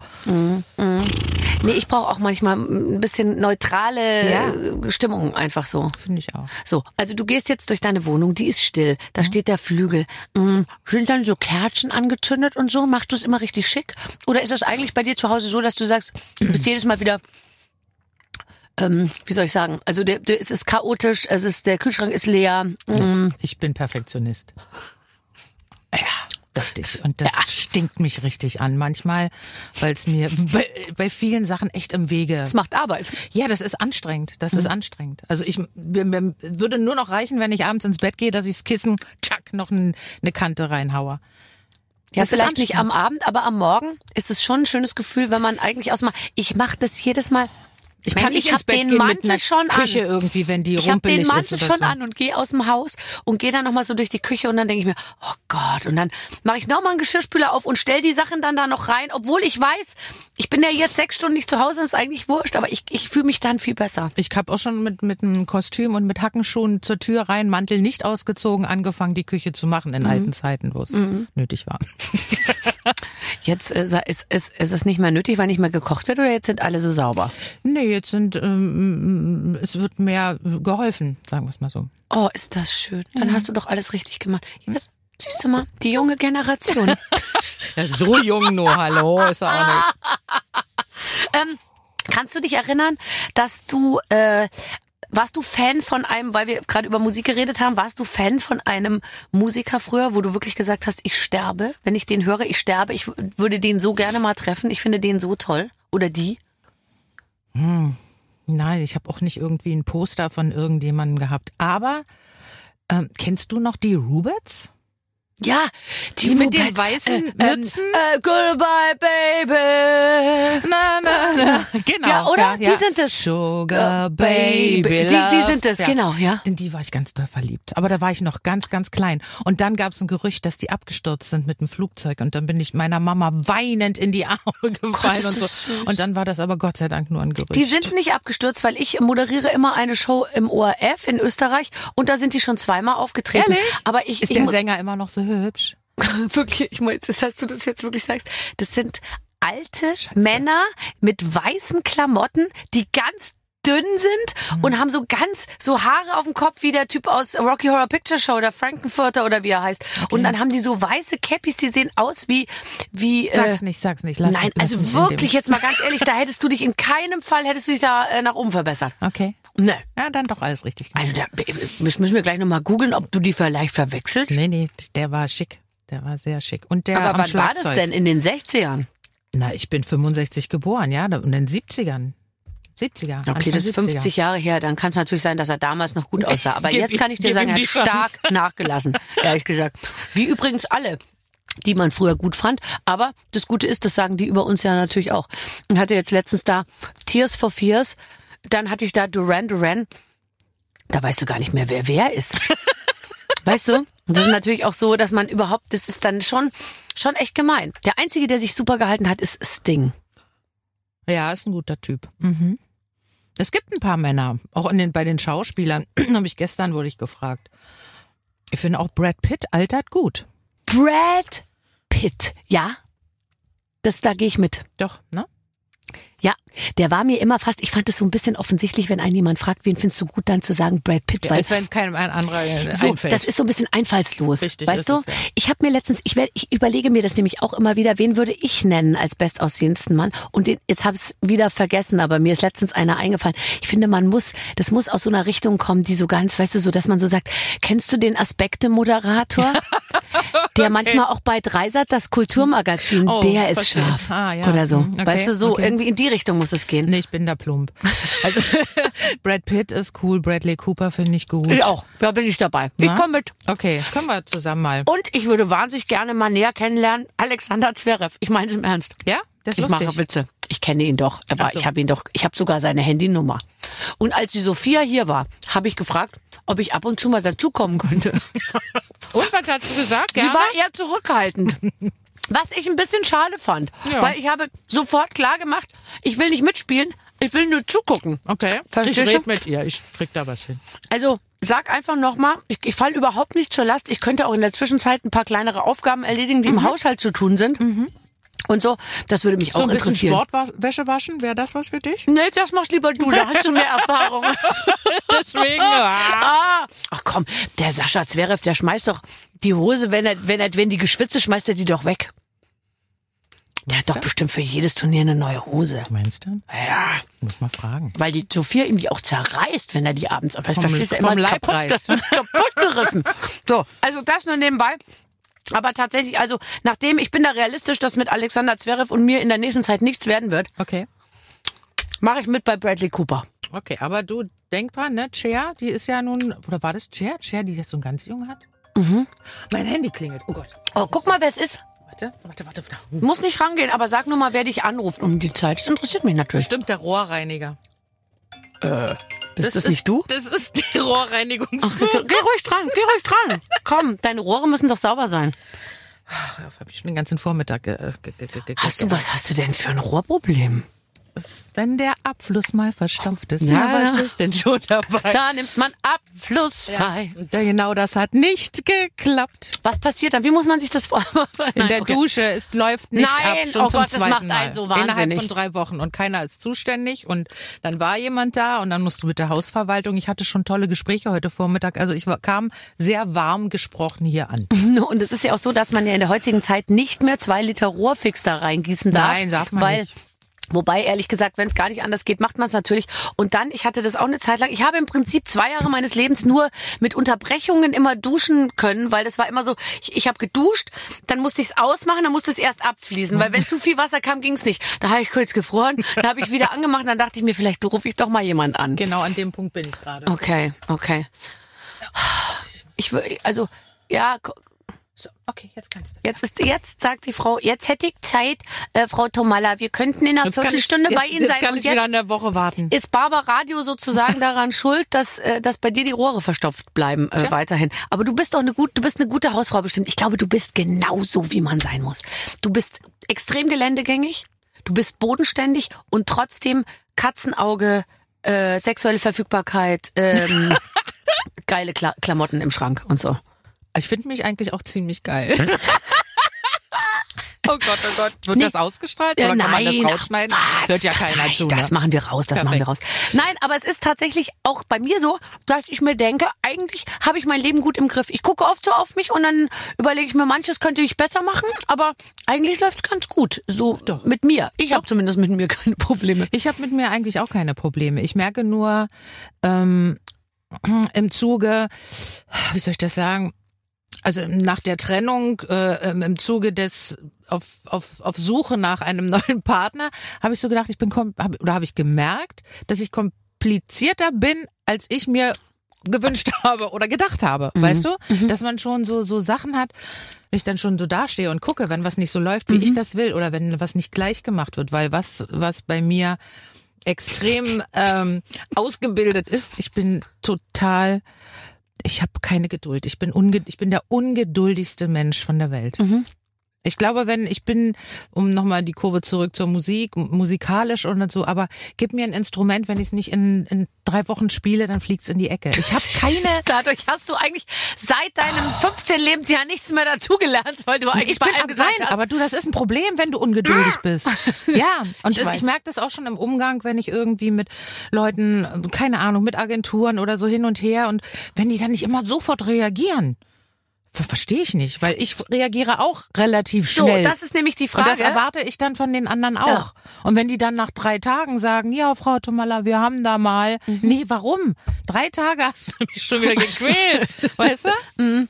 Nee, ich brauche auch manchmal ein bisschen neutrale Ja. äh, Stimmung einfach so. finde ich auch. So, also du gehst jetzt durch deine Wohnung, die ist still, da steht der Flügel. Mm, Sind dann so Kerzen angezündet und so? Machst du es immer richtig schick? Oder ist das eigentlich bei dir zu Hause so, dass du sagst, du bist jedes Mal wieder, ähm, wie soll ich sagen, also der, der, es ist chaotisch, es ist, der Kühlschrank ist leer. Mm, Ich bin Perfektionist. Ja, richtig. Und das stinkt mich richtig an manchmal, weil es mir bei, bei vielen Sachen echt im Wege. Das macht Arbeit. Ja, das ist anstrengend. Das Mhm. ist anstrengend. Also ich mir, mir würde nur noch reichen, wenn ich abends ins Bett gehe, dass ich das Kissen, tschack, noch ein, eine Kante reinhaue. Ja, Das vielleicht nicht am. Abend, aber am Morgen ist es schon ein schönes Gefühl, wenn man eigentlich ausmacht. Ich mache das jedes Mal. Ich kann nicht ich ins hab Bett den gehen Mantel mit einer schon an. Küche irgendwie, wenn die Ich habe den rumpelig Mantel ist oder schon so. an und gehe aus dem Haus und gehe dann nochmal so durch die Küche und dann denke ich mir, oh Gott, und dann mache ich nochmal einen Geschirrspüler auf und stell die Sachen dann da noch rein, obwohl ich weiß, ich bin ja jetzt sechs Stunden nicht zu Hause, das ist eigentlich wurscht, aber ich, ich fühle mich dann viel besser. Ich habe auch schon mit, mit einem Kostüm und mit Hackenschuhen zur Tür rein, Mantel nicht ausgezogen, angefangen, die Küche zu machen Mhm. in alten Zeiten, wo es nötig war. <laughs> Jetzt äh, ist, ist, ist es nicht mehr nötig, weil nicht mehr gekocht wird oder jetzt sind alle so sauber? Nee, jetzt sind, ähm, es wird mehr geholfen, sagen wir es mal so. Oh, ist das schön. Dann hast du doch alles richtig gemacht. Jetzt, siehst du mal, die junge Generation. <laughs> Ja, so jung nur, hallo, ist er auch nicht. <laughs> Ähm, kannst du dich erinnern, dass du äh, warst du Fan von einem, weil wir gerade über Musik geredet haben, warst du Fan von einem Musiker früher, wo du wirklich gesagt hast, ich sterbe, wenn ich den höre, ich sterbe, ich würde den so gerne mal treffen, ich finde den so toll oder die? Nein, ich habe auch nicht irgendwie ein Poster von irgendjemandem gehabt. Aber ähm, kennst du noch die Rubets? Ja, die, Die mit den weißen äh, Mützen? Äh, goodbye, baby. Na, na, na. <laughs> Genau. Ja, oder? Die sind es. Sugar Äh, Baby. Die- die sind es, genau, ja. In die war ich ganz doll verliebt. Aber da war ich noch ganz, ganz klein. Und dann gab es ein Gerücht, dass die abgestürzt sind mit dem Flugzeug. Und dann bin ich meiner Mama weinend in die <laughs> Arme gefallen ist und so. süß. Und dann war das aber Gott sei Dank nur ein Gerücht. Die sind nicht abgestürzt, weil ich moderiere immer eine Show im ORF in Österreich und da sind die schon zweimal aufgetreten. Ehrlich? Aber ich, Ist ich der Sänger immer noch so hübsch? <laughs> wirklich, ich meine, das heißt du das jetzt wirklich sagst, das sind alte Männer mit weißen Klamotten, die ganz dünn sind Mhm. und haben so ganz so Haare auf dem Kopf wie der Typ aus Rocky Horror Picture Show oder Frankenfurter oder wie er heißt. Und dann haben die so weiße Cappies, die sehen aus wie wie Sag's äh, nicht, sag's nicht. Lass Nein, lass also wirklich jetzt mal ganz ehrlich, da hättest du dich in keinem Fall hättest du dich da äh, nach oben verbessert. Okay. Ne. Ja, dann doch alles richtig gemacht. Also da müssen müssen wir gleich nochmal googeln, ob du die vielleicht verwechselst. Nee, nee, der war schick. Der war sehr schick. Und der Aber wann war das denn? In den 60ern? Na, ich bin 65 geboren, ja, in den 70ern. 70er. Okay, Anfang das ist 70er. 50 Jahre her. Dann kann es natürlich sein, dass er damals noch gut aussah. Aber jetzt kann ich dir sagen, er hat stark Chance. nachgelassen, <laughs> ehrlich gesagt. Wie übrigens alle die man früher gut fand. Aber das Gute ist, das sagen die über uns ja natürlich auch. Und hatte jetzt letztens da Tears for Fears. Dann hatte ich da Duran Duran. Da weißt du gar nicht mehr, wer wer ist. <laughs> Weißt du? Und das ist natürlich auch so, dass man überhaupt, das ist dann schon, schon echt gemein. Der Einzige, der sich super gehalten hat, ist Sting. Ja, ist ein guter Typ. Mhm. Es gibt ein paar Männer, auch in den, bei den Schauspielern. <clears throat> Habe ich gestern wurde ich gefragt. Ich finde auch Brad Pitt altert gut. Brad Pitt. Ja? Das, da gehe ich mit. Doch, ne? Ja, der war mir immer fast, ich fand es so ein bisschen offensichtlich, wenn einen jemand fragt, wen findest du gut, dann zu sagen Brad Pitt, weil Als wenn es keinem ein anderer so, einfällt. das ist so ein bisschen einfallslos. Richtig weißt du? es, ja. Ich habe mir letztens, ich, werd, ich überlege mir das nämlich auch immer wieder, wen würde ich nennen als bestaussehendsten Mann? Und den, jetzt habe ich es wieder vergessen, aber mir ist letztens einer eingefallen. Ich finde, man muss, das muss aus so einer Richtung kommen, die so ganz, weißt du, so, dass man so sagt, kennst du den Aspekte-Moderator? <laughs> Der manchmal auch bei Dreisat, das Kulturmagazin, Oh, der ist verstehe. scharf. Ah, ja. Oder so. Mhm, okay, Weißt du, so okay. irgendwie in die Richtung muss es gehen. Nee, ich bin da plump. Also <laughs> Brad Pitt ist cool, Bradley Cooper finde ich gut. Ich auch. Da bin ich dabei. Ich Na? komme mit. Okay, kommen wir zusammen mal. Und ich würde wahnsinnig gerne mal näher kennenlernen, Alexander Zverev. Ich meine es im Ernst. Ja, das ist Ich lustig. mache Witze. Ich kenne ihn doch, aber so. ich habe ihn doch, ich habe sogar seine Handynummer. Und als die Sophia hier war, habe ich gefragt, ob ich ab und zu mal dazukommen könnte. <laughs> Und was hast du gesagt? Sie Gerne? war eher zurückhaltend. <laughs> Was ich ein bisschen schade fand, Ja. weil ich habe sofort klar gemacht, ich will nicht mitspielen, ich will nur zugucken. Okay, Verstehst ich rede mit ihr. Ich krieg da was hin. Also sag einfach nochmal, ich, ich falle überhaupt nicht zur Last. Ich könnte auch in der Zwischenzeit ein paar kleinere Aufgaben erledigen, die im Haushalt zu tun sind. Und so, das würde mich So auch ein bisschen interessieren. Sportwäsche waschen, wäre das was für dich? Nee, das machst lieber du, da hast du mehr <laughs> Erfahrung. <laughs> Deswegen. ah. ach komm, der Sascha Zverev, der schmeißt doch die Hose, wenn er, wenn er, wenn die geschwitzt ist, schmeißt er die doch weg. Der hat doch du? bestimmt für jedes Turnier eine neue Hose. Meinst du? Ja, Muss mal fragen. weil die Sophia ihm die auch zerreißt, wenn er die abends auf. Vom- Verstehst du immer Leib kaputt, reißt. <laughs> kaputt gerissen. So, also das nur nebenbei. Aber tatsächlich, also nachdem ich bin da realistisch, dass mit Alexander Zverev und mir in der nächsten Zeit nichts werden wird, Okay. mache ich mit bei Bradley Cooper. Okay, aber du denk dran, ne? Cher, die ist ja nun, oder war das Cher? Cher, die jetzt so einen ganz jung hat? Mein Handy klingelt. Oh Gott. Oh, guck mal, wer es ist. Warte, warte, warte, warte. Muss nicht rangehen, aber sag nur mal, wer dich anruft um die Zeit. Das interessiert mich natürlich. Stimmt, der Rohrreiniger. Bist das, nicht du? Das ist die Rohrreinigungsfirma. Geh ruhig dran, geh ruhig dran. Komm, deine Rohre müssen doch sauber sein. Ach, hab ich schon den ganzen Vormittag ge ge ge ge Hast du, was hast du denn für ein Rohrproblem? Wenn der Abfluss mal verstopft ist, Ja, na, was ist denn schon dabei? Da nimmt man abflussfrei. Ja, genau das hat nicht geklappt. Was passiert dann? Wie muss man sich das vorstellen? <laughs> In der Dusche, es läuft nicht Nein, ab, schon oh zum Gott, das zweiten macht Mal. einen so Innerhalb wahnsinnig. von drei Wochen und keiner ist zuständig und dann war jemand da und dann musst du mit der Hausverwaltung. Ich hatte schon tolle Gespräche heute Vormittag, also ich kam sehr warm gesprochen hier an. <laughs> Und es ist ja auch so, dass man ja in der heutigen Zeit nicht mehr zwei Liter Rohrfix da reingießen darf. Nein, darf man weil, nicht. Wobei, ehrlich gesagt, wenn es gar nicht anders geht, macht man es natürlich. Und dann, ich hatte das auch eine Zeit lang, ich habe im Prinzip zwei Jahre meines Lebens nur mit Unterbrechungen immer duschen können, weil das war immer so, ich, ich habe geduscht, dann musste ich es ausmachen, dann musste es erst abfließen, weil wenn zu viel Wasser kam, ging es nicht. Da habe ich kurz gefroren, dann habe ich wieder angemacht, dann dachte ich mir, vielleicht rufe ich doch mal jemand an. Genau an dem Punkt bin ich gerade. Okay, okay. Ich also ja, So, okay, jetzt kannst du. jetzt ist jetzt sagt die Frau, jetzt hätte ich Zeit, äh, Frau Tomalla, wir könnten in einer Jetzt kann ich- Viertelstunde bei jetzt, Ihnen jetzt sein kann und ich wieder jetzt eine Woche warten. ist Barber Radio sozusagen daran <laughs> schuld, dass äh, dass bei dir die Rohre verstopft bleiben äh, weiterhin. Aber du bist doch eine gut, du bist eine gute Hausfrau bestimmt. Ich glaube, du bist genau so, wie man sein muss. Du bist extrem geländegängig, du bist bodenständig und trotzdem Katzenauge, äh, sexuelle Verfügbarkeit, ähm, <laughs> geile Kla Klamotten im Schrank und so. Ich finde mich eigentlich auch ziemlich geil. <laughs> oh Gott, oh Gott. Wird Nee. das ausgestrahlt Äh, oder kann man nein, das rausschneiden? ach, was? Hört ja keiner Nein, zu. Das ne? machen wir raus, das machen wir raus. Nein, aber es ist tatsächlich auch bei mir so, dass ich mir denke, eigentlich habe ich mein Leben gut im Griff. Ich gucke oft so auf mich und dann überlege ich mir, manches könnte ich besser machen, aber eigentlich läuft es ganz gut. So mit mir. Ich habe zumindest mit mir <laughs> keine Probleme. Ich habe mit mir eigentlich auch keine Probleme. Ich merke nur ähm, <clears throat> im Zuge, wie soll ich das sagen? Also nach der Trennung, äh, ähm, im Zuge des auf, auf, auf Suche nach einem <laughs> neuen Partner, habe ich so gedacht, ich bin hab, oder habe ich gemerkt, dass ich komplizierter bin, als ich mir gewünscht <laughs> habe oder gedacht habe, weißt du? Dass man schon so so Sachen hat, wenn ich dann schon so dastehe und gucke, wenn was nicht so läuft, wie ich das will oder wenn was nicht gleich gemacht wird, weil was was bei mir extrem ähm, ausgebildet ist, ich bin total ich habe keine Geduld. Ich bin unge ich bin der ungeduldigste Mensch von der Welt. Ich glaube, wenn ich bin, um nochmal die Kurve zurück zur Musik, musikalisch und so, aber gib mir ein Instrument, wenn ich es nicht in, in drei Wochen spiele, dann fliegt's in die Ecke. Ich habe keine. <laughs> Dadurch hast du eigentlich seit deinem 15 Lebensjahr nichts mehr dazugelernt, weil du eigentlich ich bei bin allem gesagt nein, hast. aber du, das ist ein Problem, wenn du ungeduldig bist. <laughs> Ja, und Ich ich merke das auch schon im Umgang, wenn ich irgendwie mit Leuten, keine Ahnung, mit Agenturen oder so hin und her und wenn die dann nicht immer sofort reagieren. Ver- Verstehe ich nicht, weil ich reagiere auch relativ so, schnell. das ist nämlich die und Frage. das erwarte ich dann von den anderen auch. Und wenn die dann nach drei Tagen sagen, ja, Frau Tomala, wir haben da mal. Mhm. Nee, warum? Drei Tage hast du mich schon wieder gequält. <laughs> weißt du?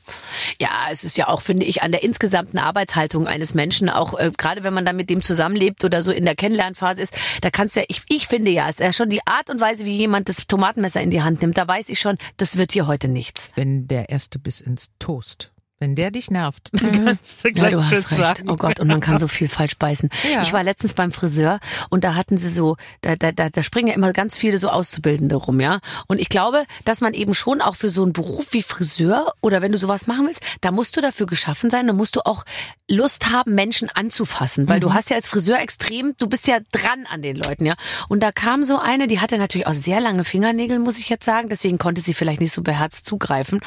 Ja, es ist ja auch, finde ich, an der insgesamten Arbeitshaltung eines Menschen, auch äh, gerade wenn man dann mit dem zusammenlebt oder so in der Kennenlernphase ist, da kannst du ja, ich, ich finde ja, es ist ja schon die Art und Weise, wie jemand das Tomatenmesser in die Hand nimmt, da weiß ich schon, das wird hier heute nichts. Wenn der erste Biss ins Toast, wenn der dich nervt, dann kannst du Ja, gleich du hast Tschüss recht. sagen. Oh Gott, und man kann so viel falsch beißen. Ja. Ich war letztens beim Friseur und da hatten sie so, da, da, da, da springen ja immer ganz viele so Auszubildende rum, ja. Und ich glaube, dass man eben schon auch für so einen Beruf wie Friseur oder wenn du sowas machen willst, da musst du dafür geschaffen sein, da musst du auch Lust haben, Menschen anzufassen, weil du hast ja als Friseur extrem, du bist ja dran an den Leuten, ja. Und da kam so eine, die hatte natürlich auch sehr lange Fingernägel, muss ich jetzt sagen, deswegen konnte sie vielleicht nicht so beherzt zugreifen.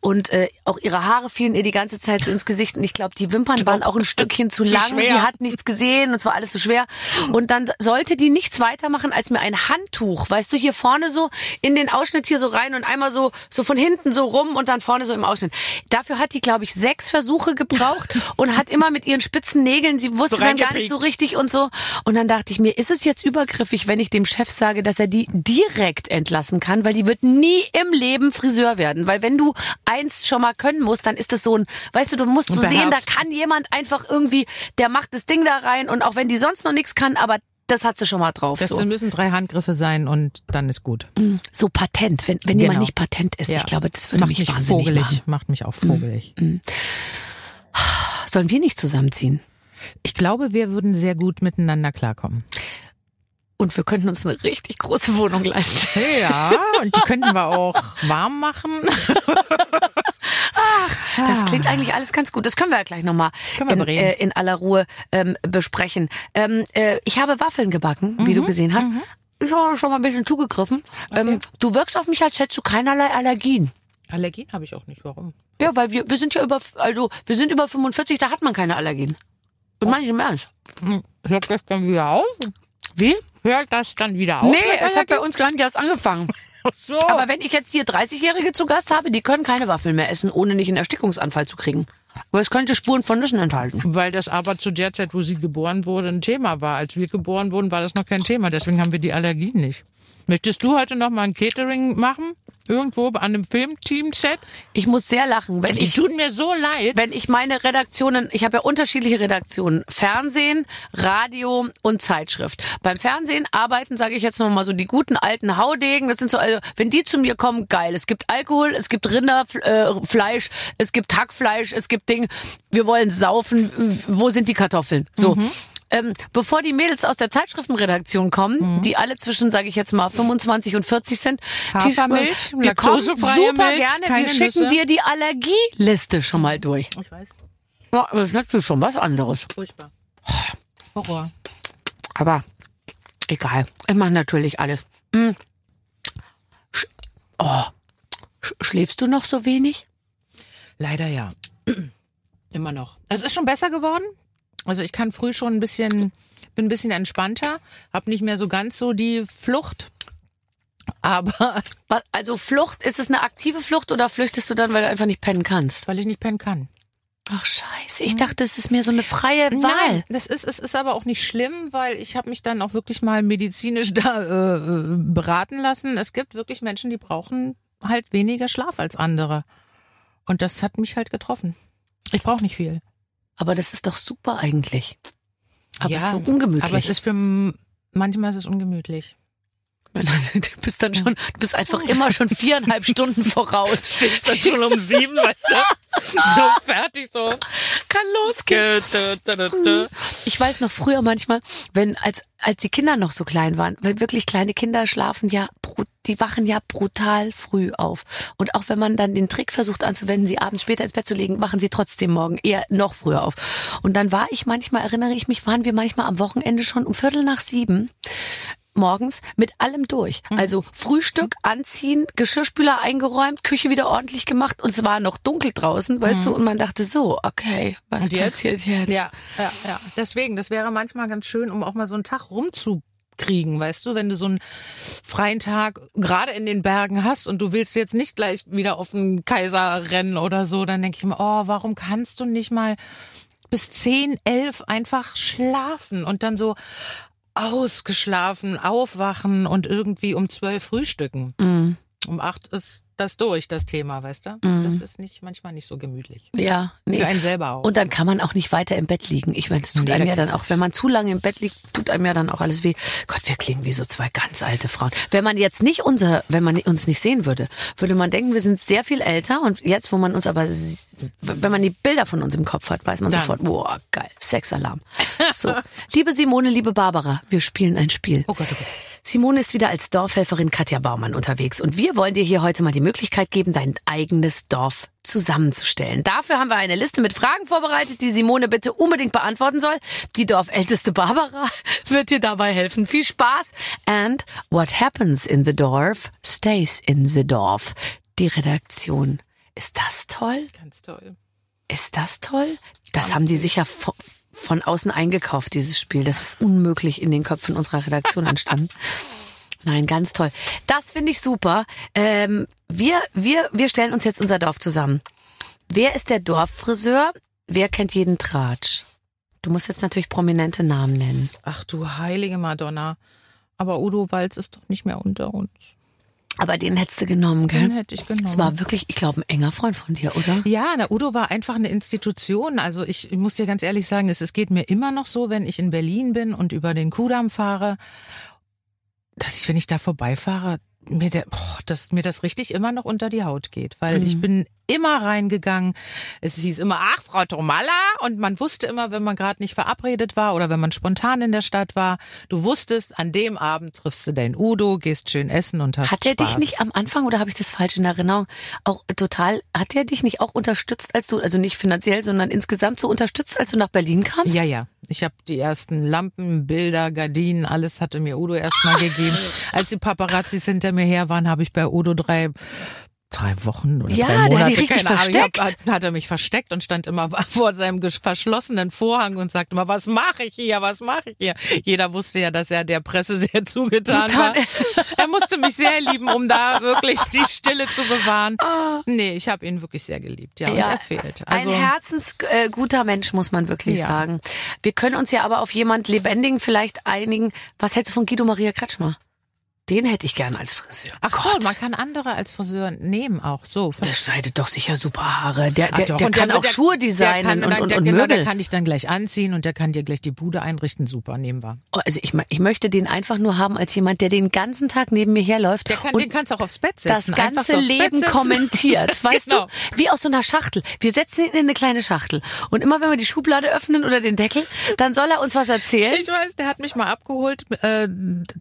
Und äh, auch ihre Haare fielen ihr die ganze Zeit so ins Gesicht und ich glaube, die Wimpern waren auch ein Stückchen zu lang. schwer. Sie hat nichts gesehen und es war alles so schwer. Und dann sollte die nichts weitermachen, als mir ein Handtuch, weißt du, hier vorne so in den Ausschnitt hier so rein und einmal so so von hinten so rum und dann vorne so im Ausschnitt. Dafür hat die, glaube ich, sechs Versuche gebraucht und hat immer mit ihren spitzen Nägeln, sie wusste So dann gar nicht so richtig und so. Und dann dachte ich mir, ist es jetzt übergriffig, wenn ich dem Chef sage, dass er die direkt entlassen kann, weil die wird nie im Leben Friseur werden. Weil wenn du eins schon mal können musst, dann ist das so ein, weißt du, du musst so sehen, da kann jemand einfach irgendwie, der macht das Ding da rein und auch wenn die sonst noch nichts kann, aber das hat sie schon mal drauf. Das So. müssen drei Handgriffe sein und dann ist gut. so patent, wenn, wenn jemand Genau. nicht patent ist. Ja. Ich glaube, das würde macht mich, mich wahnsinnig vogelig, machen. macht mich auch vogelig. Sollen wir nicht zusammenziehen? Ich glaube, wir würden sehr gut miteinander klarkommen. Und wir könnten uns eine richtig große Wohnung leisten. Ja, und die könnten wir auch warm machen. <laughs> Das klingt eigentlich alles ganz gut. Das können wir ja gleich nochmal in, äh, in aller Ruhe ähm, besprechen. Ähm, äh, ich habe Waffeln gebacken, wie du Mhm, gesehen hast. Ich habe schon mal ein bisschen zugegriffen. Ähm, du wirkst auf mich, als hättest du keinerlei Allergien. Allergien habe ich auch nicht. Warum? Ja, weil wir, wir sind ja über, also wir sind über 45, da hat man keine Allergien. Das meine ich im Ernst. Hm, Hört das dann wieder auf? Wie? Hört das dann wieder auf? Nee, es hat bei uns gar nicht erst angefangen. So. Aber wenn ich jetzt hier 30-Jährige zu Gast habe, die können keine Waffeln mehr essen, ohne nicht einen Erstickungsanfall zu kriegen. Weil es könnte Spuren von Nüssen enthalten. Weil das aber zu der Zeit, wo sie geboren wurde, ein Thema war. Als wir geboren wurden, war das noch kein Thema. Deswegen haben wir die Allergien nicht. Möchtest du heute noch mal ein Catering machen? Irgendwo an einem Filmteam-Set? Ich muss sehr lachen, wenn Die ich tun mir so leid. wenn ich meine Redaktionen, ich habe ja unterschiedliche Redaktionen, Fernsehen, Radio und Zeitschrift. Beim Fernsehen arbeiten, sage ich jetzt noch mal so die guten alten Haudegen, das sind so also wenn die zu mir kommen, geil. Es gibt Alkohol, es gibt Rinderfleisch, äh, es gibt Hackfleisch, es gibt Ding, wir wollen saufen, wo sind die Kartoffeln? So. Ähm, bevor die Mädels aus der Zeitschriftenredaktion kommen, die alle zwischen, sage ich jetzt mal, 25 und 40 sind, die, Hafermilch, wir kommen super Milch, gerne, wir schicken Nüsse. dir die Allergieliste schon mal durch. Ich weiß. Ja, das ist natürlich schon was anderes. Furchtbar. Horror. Aber egal. Ich mache natürlich alles. Hm. Sch oh. Sch schläfst du noch so wenig? Leider ja. <clears throat> Immer noch. Es ist schon besser geworden. Also ich kann früh schon ein bisschen, bin ein bisschen entspannter, habe nicht mehr so ganz so die Flucht. Aber <laughs> Also Flucht, ist es eine aktive Flucht oder flüchtest du dann, weil du einfach nicht pennen kannst? weil ich nicht pennen kann. Ach scheiße, ich dachte, es ist mir so eine freie Wahl. Nein, das ist, es ist aber auch nicht schlimm, weil ich habe mich dann auch wirklich mal medizinisch <laughs> da äh, äh, beraten lassen. Es gibt wirklich Menschen, die brauchen halt weniger Schlaf als andere. Und das hat mich halt getroffen. Ich brauche nicht viel. Aber das ist doch super eigentlich. Aber Ja, es ist so ungemütlich. Aber es ist für manchmal ist es ungemütlich. <laughs> du bist dann schon, du bist einfach immer schon viereinhalb Stunden voraus. <laughs> Stehst dann schon um sieben, weißt du? So fertig, so. Kann losgehen. Ich weiß noch früher manchmal, wenn als als die Kinder noch so klein waren, weil wirklich kleine Kinder schlafen ja die wachen ja brutal früh auf. Und auch wenn man dann den Trick versucht anzuwenden, sie abends später ins Bett zu legen, wachen sie trotzdem morgen eher noch früher auf. Und dann war ich manchmal, erinnere ich mich, waren wir manchmal am Wochenende schon um Viertel nach sieben morgens mit allem durch. Mhm. Also Frühstück, anziehen, Geschirrspüler eingeräumt, Küche wieder ordentlich gemacht und es war noch dunkel draußen, weißt du, und man dachte so, okay, was Mhm. Und jetzt? passiert jetzt? Ja, ja, ja. Deswegen, das wäre manchmal ganz schön, um auch mal so einen Tag rumzukriegen, weißt du, wenn du so einen freien Tag gerade in den Bergen hast und du willst jetzt nicht gleich wieder auf den Kaiser rennen oder so, dann denke ich mir, oh, warum kannst du nicht mal bis 10, 11 einfach schlafen und dann so ausgeschlafen, aufwachen und irgendwie um 12 frühstücken. Mm, Um 8 ist das durch, das Thema, weißt du? Mhm. Das ist nicht manchmal nicht so gemütlich. ja, nee. Für einen selber auch. Und dann kann man auch nicht weiter im Bett liegen. Ich meine, es tut Nee, einem ja dann auch, wenn man zu lange im Bett liegt, tut einem ja dann auch alles weh. Gott, wir klingen wie so zwei ganz alte Frauen. Wenn man jetzt nicht unser, wenn man uns nicht sehen würde, würde man denken, wir sind sehr viel älter und jetzt, wo man uns aber, wenn man die Bilder von uns im Kopf hat, weiß man Dann. sofort, boah, geil, Sexalarm. <laughs> So, liebe Simone, liebe Barbara, wir spielen ein Spiel. oh Gott, oh Gott. Simone ist wieder als Dorfhelferin Katja Baumann unterwegs und wir wollen dir hier heute mal die Möglichkeit geben, dein eigenes Dorf zusammenzustellen. Dafür haben wir eine Liste mit Fragen vorbereitet, die Simone bitte unbedingt beantworten soll. Die Dorfälteste Barbara <laughs> wird dir dabei helfen. Viel Spaß and what happens in the Dorf stays in the Dorf. Die Redaktion. Ist das toll? Ganz toll. Ist das toll? Das haben die sicher von, außen eingekauft, dieses Spiel. Das ist unmöglich in den Köpfen unserer Redaktion entstanden. <laughs> Nein, ganz toll. Das finde ich super. Ähm, wir, wir, wir stellen uns jetzt unser Dorf zusammen. Wer ist der Dorffriseur? Wer kennt jeden Tratsch? Du musst jetzt natürlich prominente Namen nennen. Ach du heilige Madonna. Aber Udo Walz ist doch nicht mehr unter uns. Aber den hättest du genommen, Den gell? hätte ich genommen. Das war wirklich, ich glaube, ein enger Freund von dir, oder? ja, na, Udo war einfach eine Institution. Also ich, ich muss dir ganz ehrlich sagen, es, es geht mir immer noch so, wenn ich in Berlin bin und über den Kudamm fahre, dass ich, wenn ich da vorbeifahre, mir, der, boah, dass mir das richtig immer noch unter die Haut geht. Weil ich bin immer reingegangen. Es hieß immer, ach, Frau Tomalla. Und man wusste immer, wenn man gerade nicht verabredet war oder wenn man spontan in der Stadt war, du wusstest, an dem Abend triffst du den Udo, gehst schön essen und hast Hat er dich nicht am Anfang, oder habe ich das falsch in Erinnerung, auch total, hat er dich nicht auch unterstützt, als du, also nicht finanziell, sondern insgesamt so unterstützt, als du nach Berlin kamst? Ja, ja. Ich habe die ersten Lampen, Bilder, Gardinen, alles hatte mir Udo erstmal gegeben. <laughs> Als die Paparazzis hinter mir her waren, habe ich bei Udo drei drei Wochen oder Ja, drei der hat Monate, dich richtig keine Ahnung, versteckt. hat, hat er mich versteckt und stand immer <laughs> vor seinem verschlossenen Vorhang und sagte immer, was mache ich hier, was mache ich hier? Jeder wusste ja, dass er der Presse <laughs> sehr zugetan Total. war. Er musste mich sehr lieben, um da wirklich die Stille zu bewahren. Ah. Nee, ich habe ihn wirklich sehr geliebt, ja, und er fehlt. Also, ein herzensguter Mensch, muss man wirklich Ja. sagen. Wir können uns ja aber auf jemand Lebendigen vielleicht einigen. Was hältst du von Guido Maria Kretschmer? Den hätte ich gern als Friseur. Ach Gott, man kann andere als Friseur nehmen auch so. der schneidet doch sicher super Haare. Der, Ah, der, doch, der und kann der- auch der- Schuhe der designen kann, und, und, der, und genau, Möbel. Der kann dich dann gleich anziehen und der kann dir gleich die Bude einrichten. Super, nehmen wir. Oh, Also ich, ich möchte den einfach nur haben als jemand, der den ganzen Tag neben mir herläuft Der kann, und den kannst du auch aufs Bett das setzen. Einfach ganze Leben kommentiert. <laughs> Weißt Genau. du? Wie aus so einer Schachtel. Wir setzen ihn in eine kleine Schachtel. Und immer wenn wir die Schublade öffnen oder den Deckel, dann soll er uns was erzählen. Ich weiß, der hat mich mal abgeholt äh,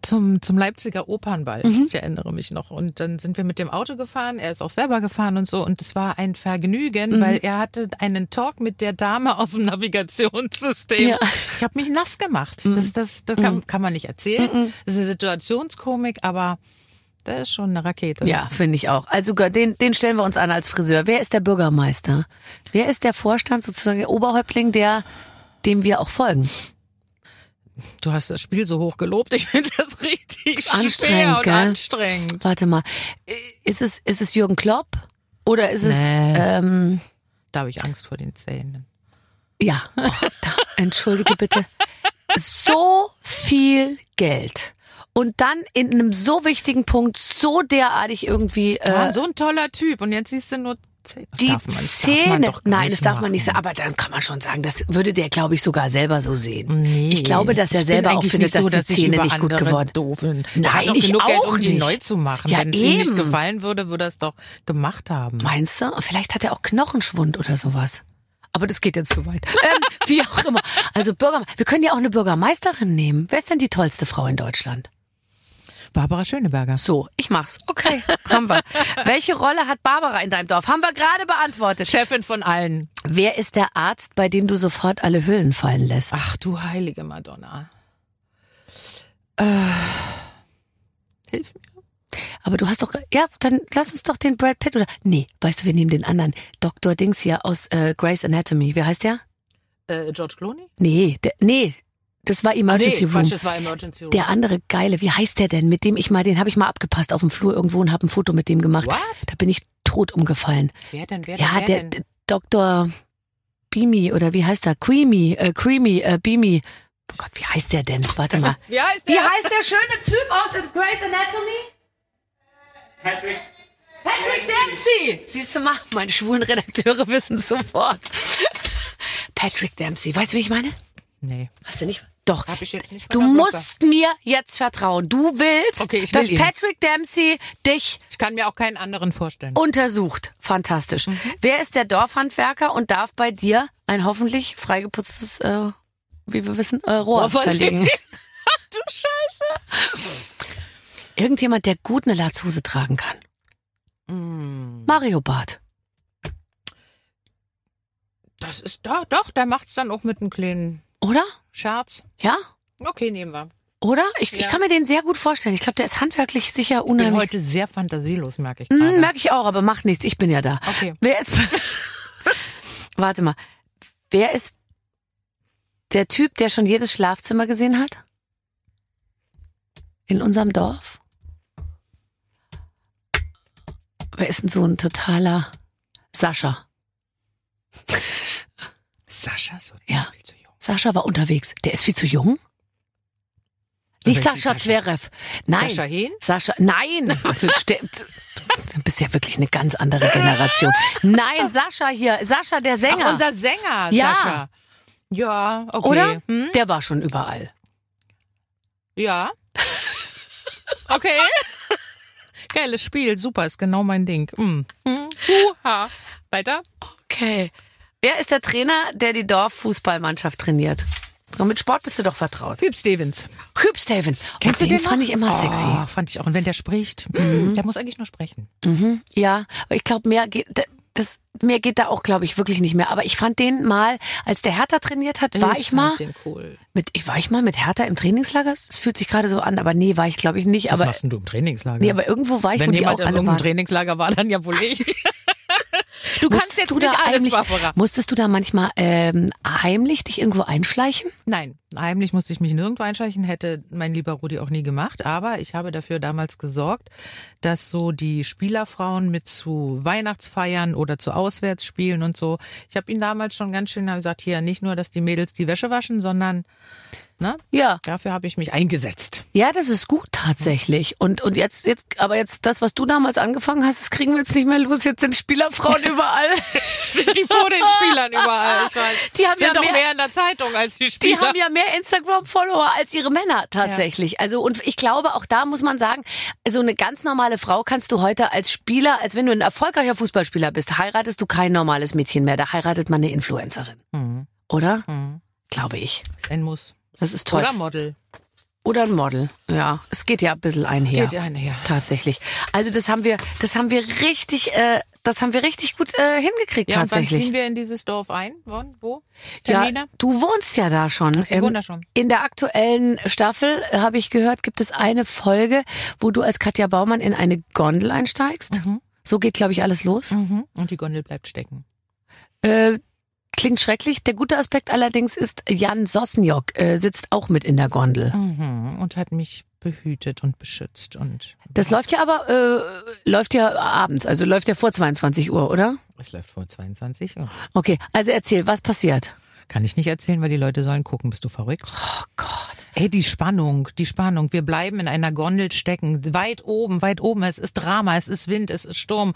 zum, zum Leipziger Opernball. Mhm. Ich erinnere mich noch. Und dann sind wir mit dem Auto gefahren. Er ist auch selber gefahren und so. Und es war ein Vergnügen, Mhm. weil er hatte einen Talk mit der Dame aus dem Navigationssystem. Ja. Mhm. Ich habe mich nass gemacht. Das, das, das kann, kann man nicht erzählen. Das ist eine Situationskomik, aber das ist schon eine Rakete. Ja, finde ich auch. Also den, den stellen wir uns an als Friseur. Wer ist der Bürgermeister? Wer ist der Vorstand, sozusagen der Oberhäuptling, der dem wir auch folgen? Du hast das Spiel so hoch gelobt. Ich finde das richtig anstrengend, und gell? anstrengend. Warte mal, ist es, ist es Jürgen Klopp? Oder ist es, Nee. ähm, Da habe ich Angst vor den Zähnen. ja, oh, da, entschuldige bitte. So viel Geld. Und dann in einem so wichtigen Punkt so derartig irgendwie Ja, äh, so ein toller Typ. Und jetzt siehst du nur Zähne. die Darf man- das darf man Zähne. Nein, das darf man nicht sagen. machen. Aber dann kann man schon sagen, das würde der, glaube ich, sogar selber so sehen. Nee, ich glaube, dass er ich selber auch findet, dass so, die dass ich Zähne nicht gut geworden bin. Nein, ich genug Geld, auch um die nicht. neu zu machen. Ja, Wenn es ihm nicht gefallen würde, würde er es doch gemacht haben. Meinst du? Vielleicht hat er auch Knochenschwund oder sowas. aber das geht jetzt zu weit. <laughs> Ähm, wie auch immer. Also Bürger, wir können ja auch eine Bürgermeisterin nehmen. Wer ist denn die tollste Frau in Deutschland? Barbara Schöneberger. So, ich mach's. Okay, <laughs> haben wir. Welche Rolle hat Barbara in deinem Dorf? Haben wir gerade beantwortet. Chefin von allen. Wer ist der Arzt, bei dem du sofort alle Hüllen fallen lässt? Ach du heilige Madonna. Äh, hilf mir. Aber du hast doch, ja, dann lass uns doch den Brad Pitt oder, nee, weißt du, wir nehmen den anderen. Dr. Dings hier aus äh, Grey's Anatomy. Wie heißt der? Äh, George Clooney? Nee, der, nee, das war Emergency nee, Room. Quatsch, das war Emergency Room. Der andere geile, wie heißt der denn? Mit dem ich mal, den habe ich mal abgepasst auf dem Flur irgendwo und habe ein Foto mit dem gemacht. What? Da bin ich tot umgefallen. wer denn, wer ja, denn, wer der, denn? der Dr. Beamy oder wie heißt der? Creamy, äh, Creamy, äh, Beamy. Oh Gott, wie heißt der denn? Warte mal. <laughs> Wie heißt Wie der? heißt der schöne Typ aus Grey's Anatomy? Patrick. Patrick Dempsey! Siehst du mal, meine schwulen Redakteure wissen sofort. <laughs> Patrick Dempsey. Weißt du, wie ich meine? Nee. Hast du nicht? Doch. Hab ich jetzt nicht Du musst mir jetzt vertrauen. Du willst, Okay, ich will dass ihn. Patrick Dempsey dich Ich kann mir auch keinen anderen vorstellen. untersucht. Fantastisch. Mhm. Wer ist der Dorfhandwerker und darf bei dir ein hoffentlich freigeputztes, äh, wie wir wissen, äh, Rohr Rohr verlegen. verlegen? <laughs> du Scheiße. Irgendjemand, der gut eine Latzhose tragen kann. Mm. Mario Bart. Das ist da, doch, der macht's dann auch mit einem kleinen Oder? Scherz. Ja? Okay, nehmen wir. Oder? Ich, ich Ja. kann mir den sehr gut vorstellen. Ich glaube, der ist handwerklich sicher Ich bin unheimlich. heute sehr fantasielos, merke ich Hm, gerade. merke ich auch, aber macht nichts. Ich bin ja da. Okay. Wer ist. <laughs> Warte mal. Wer ist der Typ, der schon jedes Schlafzimmer gesehen hat? In unserem Dorf? Wer ist denn so ein totaler Sascha? Sascha, so Ja. Sascha war unterwegs. Der ist viel zu jung? Nicht Sascha Sascha? Zverev. Nein. Sascha Hehn? Sascha, nein. Also, der, du bist ja wirklich eine ganz andere Generation. Nein, Sascha hier. Sascha, der Sänger. Ach, unser Sänger, Ja. Sascha. Ja, okay. Oder? Hm? Der war schon überall. Ja. Okay. Geiles Spiel, super, ist genau mein Ding. Hm. Hm. Huha. Weiter? Okay. Wer ist der Trainer, der die Dorffußballmannschaft trainiert? Und mit Sport bist du doch vertraut. Hüb Stevens. Hübstaven. Kennst oh, du den den fand ich immer sexy. Oh, fand ich auch. Und wenn der spricht, der muss eigentlich nur sprechen. Mhm. Ja, aber ich glaube, mehr geht, das, mehr geht da auch, glaube ich, wirklich nicht mehr. Aber ich fand den mal, als der Hertha trainiert hat, war ich, fand mal cool. mit, ich war ich mal mit Hertha im Trainingslager. Es fühlt sich gerade so an, aber nee, war ich, glaube ich, nicht. Was aber machst denn du im Trainingslager? nee, aber irgendwo war ich, wenn wo die jemand auch in alle irgendeinem waren. Trainingslager war, dann ja wohl ich. <laughs> du kannst Musstest jetzt du nicht alles, Barbara. musstest du da manchmal ähm, heimlich dich irgendwo einschleichen? Nein, heimlich musste ich mich nirgendwo einschleichen, hätte mein lieber Rudi auch nie gemacht. Aber ich habe dafür damals gesorgt, dass so die Spielerfrauen mit zu Weihnachtsfeiern oder zu Auswärtsspielen und so, ich habe ihn damals schon ganz schön gesagt, hier nicht nur, dass die Mädels die Wäsche waschen, sondern ne, Ja. dafür habe ich mich eingesetzt. Ja, das ist gut tatsächlich. Und und jetzt jetzt aber jetzt das, was du damals angefangen hast, das kriegen wir jetzt nicht mehr los. Jetzt sind Spielerfrauen <laughs> überall. <laughs> Sind die vor den Spielern überall? Ich weiß. Die haben Sind ja doch mehr- mehr in der Zeitung als die Die Spieler. haben ja mehr Instagram-Follower als ihre Männer tatsächlich. Also und ich glaube, auch da muss man sagen, so eine ganz normale Frau kannst du heute als Spieler, als wenn du ein erfolgreicher Fußballspieler bist, heiratest du kein normales Mädchen mehr. Da heiratet man eine Influencerin, Mhm. oder? Mhm. Glaube ich. Ein Muss. Das ist toll. Oder Model. Oder ein Model. Ja, es geht ja ein bisschen einher. Geht ja einher. Tatsächlich. Also das haben wir, das haben wir richtig, äh, das haben wir richtig gut äh, hingekriegt Ja, und wann tatsächlich. ziehen wir in dieses Dorf ein? Wann? Wo? Ja, du wohnst ja da schon. ich wohne da schon. In der aktuellen Staffel, äh, habe ich gehört, gibt es eine Folge, wo du als Katja Baumann in eine Gondel einsteigst. Mhm. So geht, glaube ich, alles los. Mhm. Und die Gondel bleibt stecken. Äh, klingt schrecklich. Der gute Aspekt allerdings ist, Jan Sosniok äh, sitzt auch mit in der Gondel. Mhm. Und hat mich behütet und beschützt und Das läuft ja aber, äh, läuft ja abends, also läuft ja vor 22 Uhr, oder? es läuft vor 22 Uhr. Okay, also erzähl, was passiert? Kann ich nicht erzählen, weil die Leute sollen gucken. Bist du verrückt? Oh Gott. Ey, die Spannung, die Spannung. Wir bleiben in einer Gondel stecken, weit oben, weit oben. Es ist Drama, es ist Wind, es ist Sturm.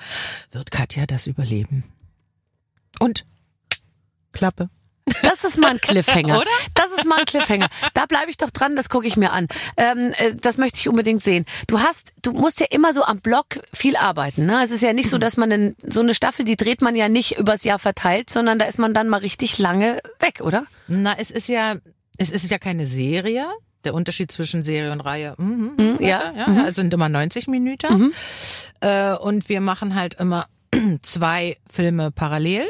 Wird Katja das überleben? Und Klappe. Das ist mal ein Cliffhanger. Oder? Das ist mal ein Cliffhanger. Da bleibe ich doch dran, das gucke ich mir an. Ähm, äh, das möchte ich unbedingt sehen. Du hast, du musst ja immer so am Block viel arbeiten. Ne? Es ist ja nicht so, dass man in, so eine Staffel, die dreht man ja nicht übers Jahr verteilt, sondern da ist man dann mal richtig lange weg, oder? Na, es ist ja, es ist ja keine Serie. Der Unterschied zwischen Serie und Reihe. Mhm, Mhm, weißt ja. ja, ja. Also sind immer 90 Minuten. Äh, und wir machen halt immer <clears throat> zwei Filme parallel.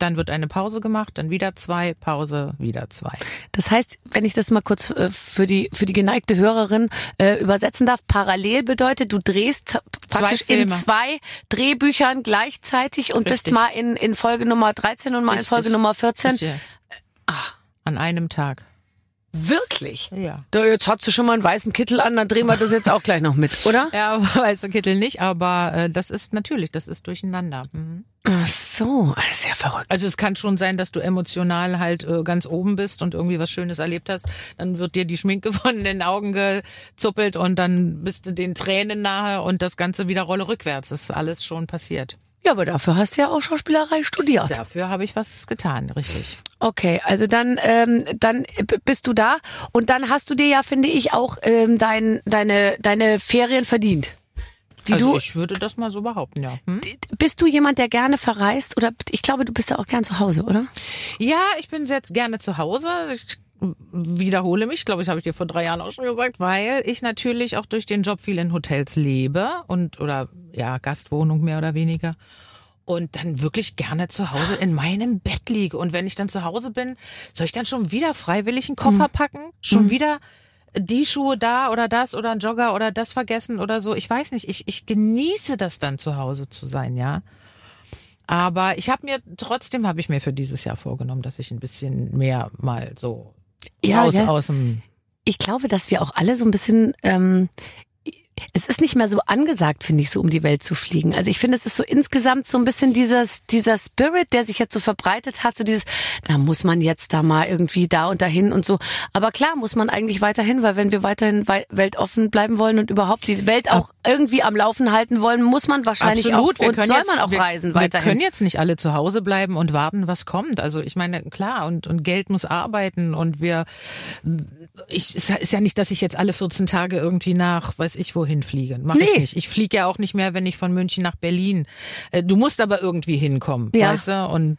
Dann wird eine Pause gemacht, dann wieder zwei, Pause, wieder zwei. Das heißt, wenn ich das mal kurz äh, für die für die geneigte Hörerin äh, übersetzen darf, parallel bedeutet, du drehst praktisch in zwei Drehbüchern gleichzeitig und bist Richtig. mal in, in Folge Nummer 13 und mal in Richtig. Folge Nummer 14. Sicher. An einem Tag. Wirklich? Ja. Da, jetzt hat sie schon mal einen weißen Kittel an, dann drehen wir das jetzt auch gleich noch mit, oder? <laughs> Ja, weiße Kittel nicht, aber äh, das ist natürlich, das ist durcheinander. Mhm. Ach so, das ist ja verrückt. Also es kann schon sein, dass du emotional halt äh, ganz oben bist und irgendwie was Schönes erlebt hast. Dann wird dir die Schminke <laughs> von den Augen gezuppelt und dann bist du den Tränen nahe und das Ganze wieder Rolle rückwärts. Das ist alles schon passiert. Ja, aber dafür hast du ja auch Schauspielerei studiert. Dafür habe ich was getan, richtig. Okay, also dann, ähm, dann bist du da und dann hast du dir ja, finde ich, auch ähm, dein, deine, deine Ferien verdient. Die also du, ich würde das mal so behaupten, ja. Hm? bist du jemand, der gerne verreist oder ich glaube, du bist ja auch gern zu Hause, oder? Ja, ich bin jetzt gerne zu Hause. Ich wiederhole mich, glaube ich, habe ich dir vor drei Jahren auch schon gesagt, weil ich natürlich auch durch den Job viel in Hotels lebe und oder ja Gastwohnung mehr oder weniger und dann wirklich gerne zu Hause in meinem Bett liege. Und wenn ich dann zu Hause bin, soll ich dann schon wieder freiwillig einen Koffer packen, schon wieder die Schuhe da oder das oder ein Jogger oder das vergessen oder so. Ich weiß nicht, ich, ich genieße das dann zu Hause zu sein, ja. Aber ich habe mir trotzdem habe ich mir für dieses Jahr vorgenommen, dass ich ein bisschen mehr mal so Ja, raus gell? aus dem Ich glaube, dass wir auch alle so ein bisschen, ähm, es ist nicht mehr so angesagt, finde ich, so um die Welt zu fliegen. Also ich finde, es ist so insgesamt so ein bisschen dieses, dieser Spirit, der sich jetzt so verbreitet hat, so dieses, da muss man jetzt da mal irgendwie da und dahin und so. Aber klar muss man eigentlich weiterhin, weil wenn wir weiterhin wei- weltoffen bleiben wollen und überhaupt die Welt auch irgendwie am Laufen halten wollen, muss man wahrscheinlich Absolut, auch wir und soll jetzt, man auch wir, reisen wir weiterhin. können jetzt nicht alle zu Hause bleiben und warten, was kommt. Also ich meine, klar, und, und Geld muss arbeiten und wir, ich, es ist ja nicht, dass ich jetzt alle 14 Tage irgendwie nach, weiß ich wohin fliege. Mach Nee. ich nicht. Ich fliege ja auch nicht mehr, wenn ich von München nach Berlin. Äh, Du musst aber irgendwie hinkommen, Ja. weißt du? Und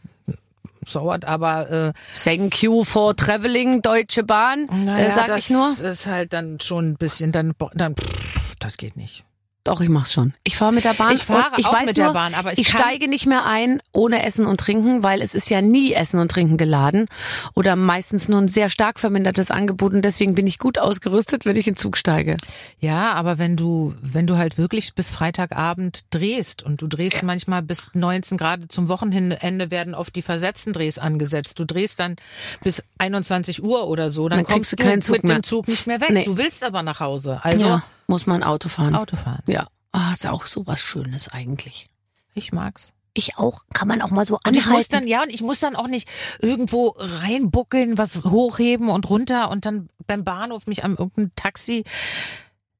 so what, aber äh, Thank you for traveling, Deutsche Bahn, äh, sag das ich nur. ist halt dann schon ein bisschen, dann, dann pff, das geht nicht. Doch, ich mach's schon. Ich fahre mit der Bahn. Ich fahre ich auch weiß mit nur, der Bahn, aber ich ich steige nicht mehr ein ohne Essen und Trinken, weil es ist ja nie Essen und Trinken geladen oder meistens nur ein sehr stark vermindertes Angebot und deswegen bin ich gut ausgerüstet, wenn ich in den Zug steige. Ja, aber wenn du, wenn du halt wirklich bis Freitagabend drehst und du drehst manchmal bis 19 Grad zum Wochenende werden oft die versetzten Drehs angesetzt. Du drehst dann bis 21 Uhr oder so, dann, Dann kommst du keinen Zug mit mehr. dem Zug nicht mehr weg. Nee. Du willst aber nach Hause. Also ja, muss man Auto fahren. Auto fahren. Ja, ah, ist auch so was Schönes eigentlich. Ich mag's. Ich auch, kann man auch mal so Und ich muss anhalten. dann, ja, und ich muss dann auch nicht irgendwo reinbuckeln, was hochheben und runter und dann beim Bahnhof mich am irgendeinem Taxi.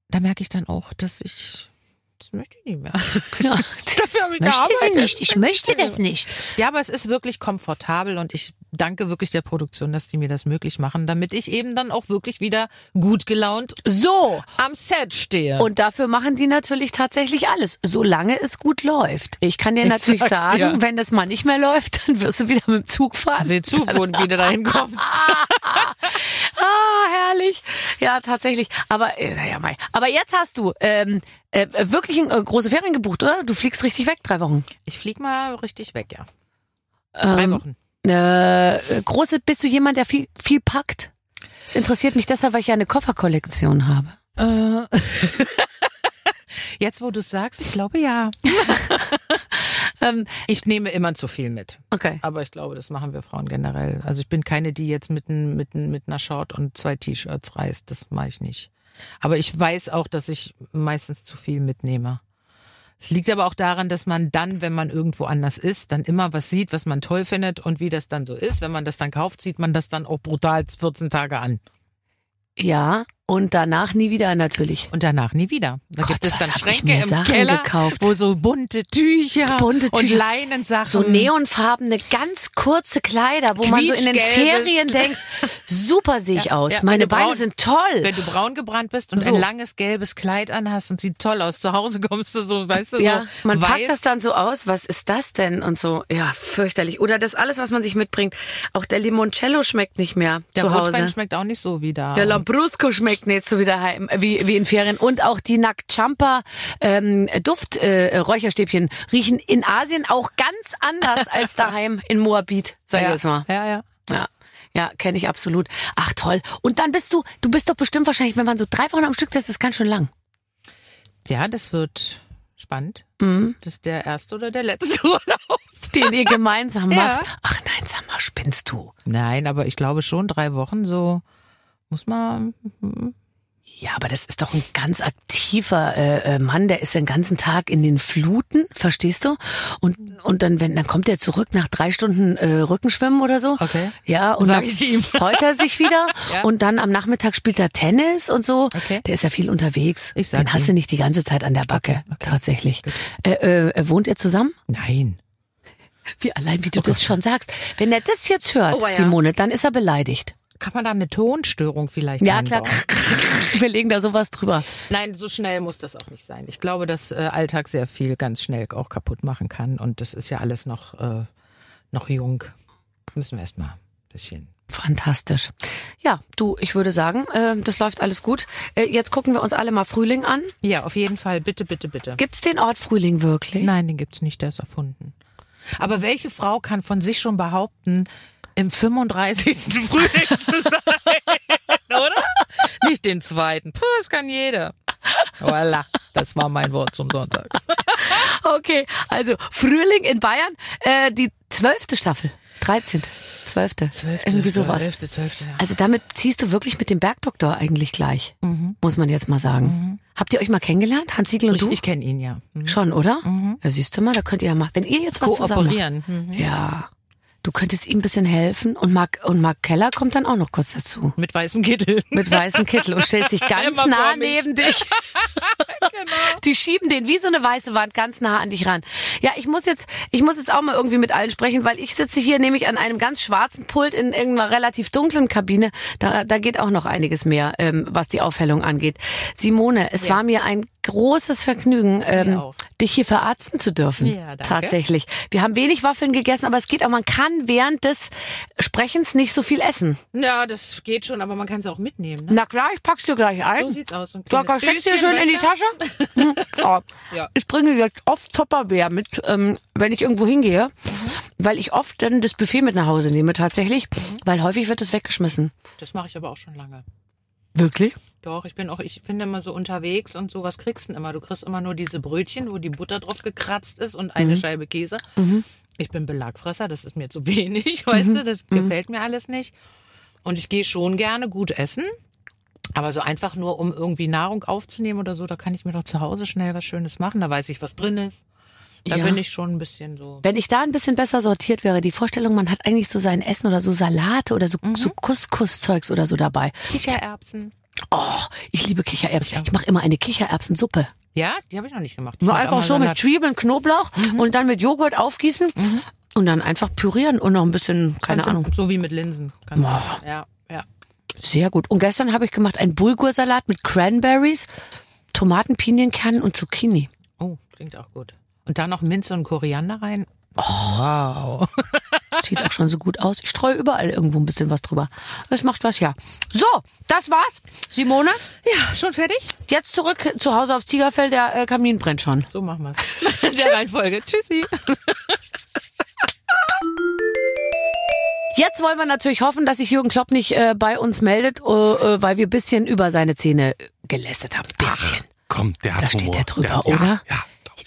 Da merke ich dann auch, dass ich, das möchte ich nicht mehr. <laughs> ja. Dafür habe ich Möchte sie gearbeitet. nicht, ich möchte das nicht. Ja, aber es ist wirklich komfortabel und ich danke wirklich der Produktion, dass die mir das möglich machen, damit ich eben dann auch wirklich wieder gut gelaunt So, am Set stehe. Und dafür machen die natürlich tatsächlich alles, solange es gut läuft. Ich kann dir Ich natürlich sagen, dir. wenn das mal nicht mehr läuft, dann wirst du wieder mit dem Zug fahren. Seh zu, wo du wieder dahin kommst. <laughs> Ah, herrlich. Ja, tatsächlich. Aber äh, naja, Mai. Aber jetzt hast du ähm, äh, wirklich ein, äh, große Ferien gebucht, oder? Du fliegst richtig weg, drei Wochen. Ich flieg mal richtig weg, ja. Drei Ähm, Wochen. Äh, große, bist du jemand, der viel, viel packt? Das interessiert mich deshalb, weil ich ja eine Kofferkollektion habe. Äh, <laughs> Jetzt, wo du es sagst, ich glaube ja. <laughs> Ähm, Ich nehme immer zu viel mit. okay. Aber ich glaube, das machen wir Frauen generell. Also ich bin keine, die jetzt mit, mit, mit einer Short und zwei T-Shirts reist. Das mache ich nicht. Aber ich weiß auch, dass ich meistens zu viel mitnehme. Es liegt aber auch daran, dass man dann, wenn man irgendwo anders ist, dann immer was sieht, was man toll findet und wie das dann so ist. Wenn man das dann kauft, sieht man das dann auch brutal 14 Tage an. Ja, Und danach nie wieder natürlich. Und danach nie wieder. Da Gott, gibt es dann Schränke im Sachen Keller, gekauft? wo so bunte Tücher, Bunte und Tücher. Leinensachen. So neonfarbene, ganz kurze Kleider, wo man so in den. Ferien denkt, <laughs> super sehe ich aus. ja, Meine Beine braun- sind toll. Wenn du braun gebrannt bist und So. ein langes gelbes Kleid anhast und sieht toll aus, zu Hause kommst du so, weißt du, Ja, so man weiß. packt das dann so aus, was ist das denn und so. Ja, fürchterlich. Oder das alles, was man sich mitbringt. Auch der Limoncello schmeckt nicht mehr Der zu Hause. schmeckt auch nicht so wie da. Der Lambrusco schmeckt nicht so wie daheim, wie, wie in Ferien. Und auch die Nakchampa ähm, Duft äh, riechen in Asien auch ganz anders <laughs> als daheim in Moabit, sag ich ja. jetzt mal. Ja, ja. Ja. Ja, kenne ich absolut. Ach toll. Und dann bist du, du bist doch bestimmt wahrscheinlich, wenn man so drei Wochen am Stück, das ist ganz schön lang. Ja, das wird spannend. Mhm. Das ist der erste oder der letzte <laughs> Urlaub. Den ihr gemeinsam <laughs> Ja. macht. Ach nein, sag mal, spinnst du? Nein, aber ich glaube schon drei Wochen so muss man. Ja, aber das ist doch ein ganz aktiver äh, äh, Mann, der ist den ganzen Tag in den Fluten, verstehst du? Und und dann wenn dann kommt er zurück nach drei Stunden äh, Rückenschwimmen oder so. Okay. Ja, und Sag dann freut er sich wieder <laughs> Ja. und dann am Nachmittag spielt er Tennis und so. Okay. Der ist ja viel unterwegs. Ich sag's Den hast du nicht die ganze Zeit an der Backe, Okay, okay. tatsächlich. Äh, äh, wohnt ihr zusammen? Nein. Wie allein, wie du das schon sagst. Wenn er das jetzt hört, Oh, ja. Simone, dann ist er beleidigt. Kann man da eine Tonstörung vielleicht Ja, klar. einbauen? <laughs> Wir legen da sowas drüber. Nein, so schnell muss das auch nicht sein. Ich glaube, dass äh, Alltag sehr viel ganz schnell auch kaputt machen kann. Und das ist ja alles noch, äh, noch jung. Müssen wir erstmal ein bisschen. Fantastisch. Ja, du, ich würde sagen, äh, das läuft alles gut. Äh, jetzt gucken wir uns alle mal Frühling an. Ja, auf jeden Fall. Bitte, bitte, bitte. Gibt's den Ort Frühling wirklich? Nein, den gibt's nicht, der ist erfunden. Aber welche Frau kann von sich schon behaupten, im 35. <laughs> Frühling zu sein? Oder? Nicht den zweiten. Puh, das kann jeder. Voila, das war mein Wort zum Sonntag. Okay, also Frühling in Bayern, äh, die zwölfte Staffel. 13. Zwölfte. Irgendwie sowas. Zwölfte, zwölfte, ja. Also damit ziehst du wirklich mit dem Bergdoktor eigentlich gleich, Mhm. muss man jetzt mal sagen. Habt ihr euch mal kennengelernt, Hans Siegel und Ich, du? ich kenne ihn ja. Mhm. Schon, oder? Ja, siehst du mal, da könnt ihr ja mal, wenn ihr jetzt was zusammen macht. Mhm. Ja, du könntest ihm ein bisschen helfen und Mark, und Mark Keller kommt dann auch noch kurz dazu. Mit weißem Kittel. Mit weißem Kittel und stellt sich <laughs> ganz Immer nah neben dich. <laughs> Die schieben den wie so eine weiße Wand ganz nah an dich ran. Ja, ich muss jetzt, ich muss jetzt auch mal irgendwie mit allen sprechen, weil ich sitze hier nämlich an einem ganz schwarzen Pult in irgendeiner relativ dunklen Kabine. Da, da geht auch noch einiges mehr, ähm, was die Aufhellung angeht. Simone, es Ja. war mir ein großes Vergnügen, ähm, dich hier verarzten zu dürfen. Ja, danke. Tatsächlich. Wir haben wenig Waffeln gegessen, aber es geht auch, man kann während des Sprechens nicht so viel essen. Ja, das geht schon, aber man kann es auch mitnehmen. Ne? Na klar, ich pack's dir gleich ein. So sieht's aus. Ein kleines steckst dir schön in die Tasche. <laughs> Oh. Ja. Ich bringe jetzt oft Tupperware mit, ähm, wenn ich irgendwo hingehe, weil ich oft dann das Buffet mit nach Hause nehme tatsächlich, weil häufig wird es weggeschmissen. Das mache ich aber auch schon lange. Wirklich? Doch, ich bin auch, ich bin immer so unterwegs und so, was kriegst du denn immer? Du kriegst immer nur diese Brötchen, wo die Butter drauf gekratzt ist und eine Scheibe Käse. Ich bin Belagfresser, das ist mir zu wenig, <laughs> weißt du, das gefällt mir alles nicht. Und ich gehe schon gerne gut essen. Aber so einfach nur, um irgendwie Nahrung aufzunehmen oder so, da kann ich mir doch zu Hause schnell was Schönes machen. Da weiß ich, was drin ist. Da Ja. bin ich schon ein bisschen so. Wenn ich da ein bisschen besser sortiert wäre, die Vorstellung, man hat eigentlich so sein Essen oder so Salate oder so, so Couscous-Zeugs oder so dabei. Kichererbsen. Oh, ich liebe Kichererbsen. Ich mache immer eine Kichererbsensuppe. Ja, die habe ich noch nicht gemacht. Ich Nur einfach so mit Zwiebeln, Knoblauch und dann mit Joghurt aufgießen und dann einfach pürieren und noch ein bisschen, keine Kannst Ahnung. So wie mit Linsen. Boah. einfach. Ja, ja. Sehr gut. Und gestern habe ich gemacht einen Bulgursalat mit Cranberries, Tomaten, Pinienkernen und Zucchini. Oh, klingt auch gut. Und dann noch Minze und Koriander rein. Wow. <laughs> Sieht auch schon so gut aus. Ich streue überall irgendwo ein bisschen was drüber. Das macht was, ja. So, das war's. Simone, Ja, schon fertig? jetzt zurück zu Hause aufs Tigerfell. Der äh, Kamin brennt schon. So machen wir's. In <laughs> der Reihenfolge. Tschüssi. Jetzt wollen wir natürlich hoffen, dass sich Jürgen Klopp nicht äh, bei uns meldet, äh, äh, weil wir bisschen über seine Zähne äh, gelästert haben. Bisschen. Komm, der hat Da steht Humor. der drüber, hat, oder? Ja, ja.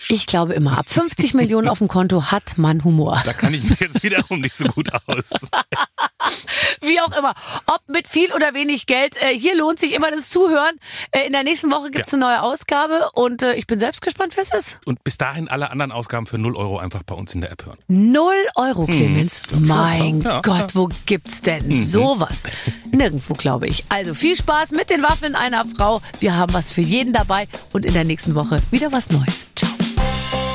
Ich glaube immer, ab 50 Millionen auf dem Konto hat man Humor. Da kann ich mir jetzt wiederum nicht so gut aus. <laughs> Wie auch immer. Ob mit viel oder wenig Geld. Äh, hier lohnt sich immer das Zuhören. Äh, in der nächsten Woche gibt's Ja. eine neue Ausgabe und äh, ich bin selbst gespannt, wer es ist. Und bis dahin alle anderen Ausgaben für 0 Euro einfach bei uns in der App hören. Null Euro, Clemens. Mein ja. Gott, wo gibt's denn sowas? Nirgendwo, glaube ich. Also viel Spaß mit den Waffeln einer Frau. Wir haben was für jeden dabei und in der nächsten Woche wieder was Neues. Ciao.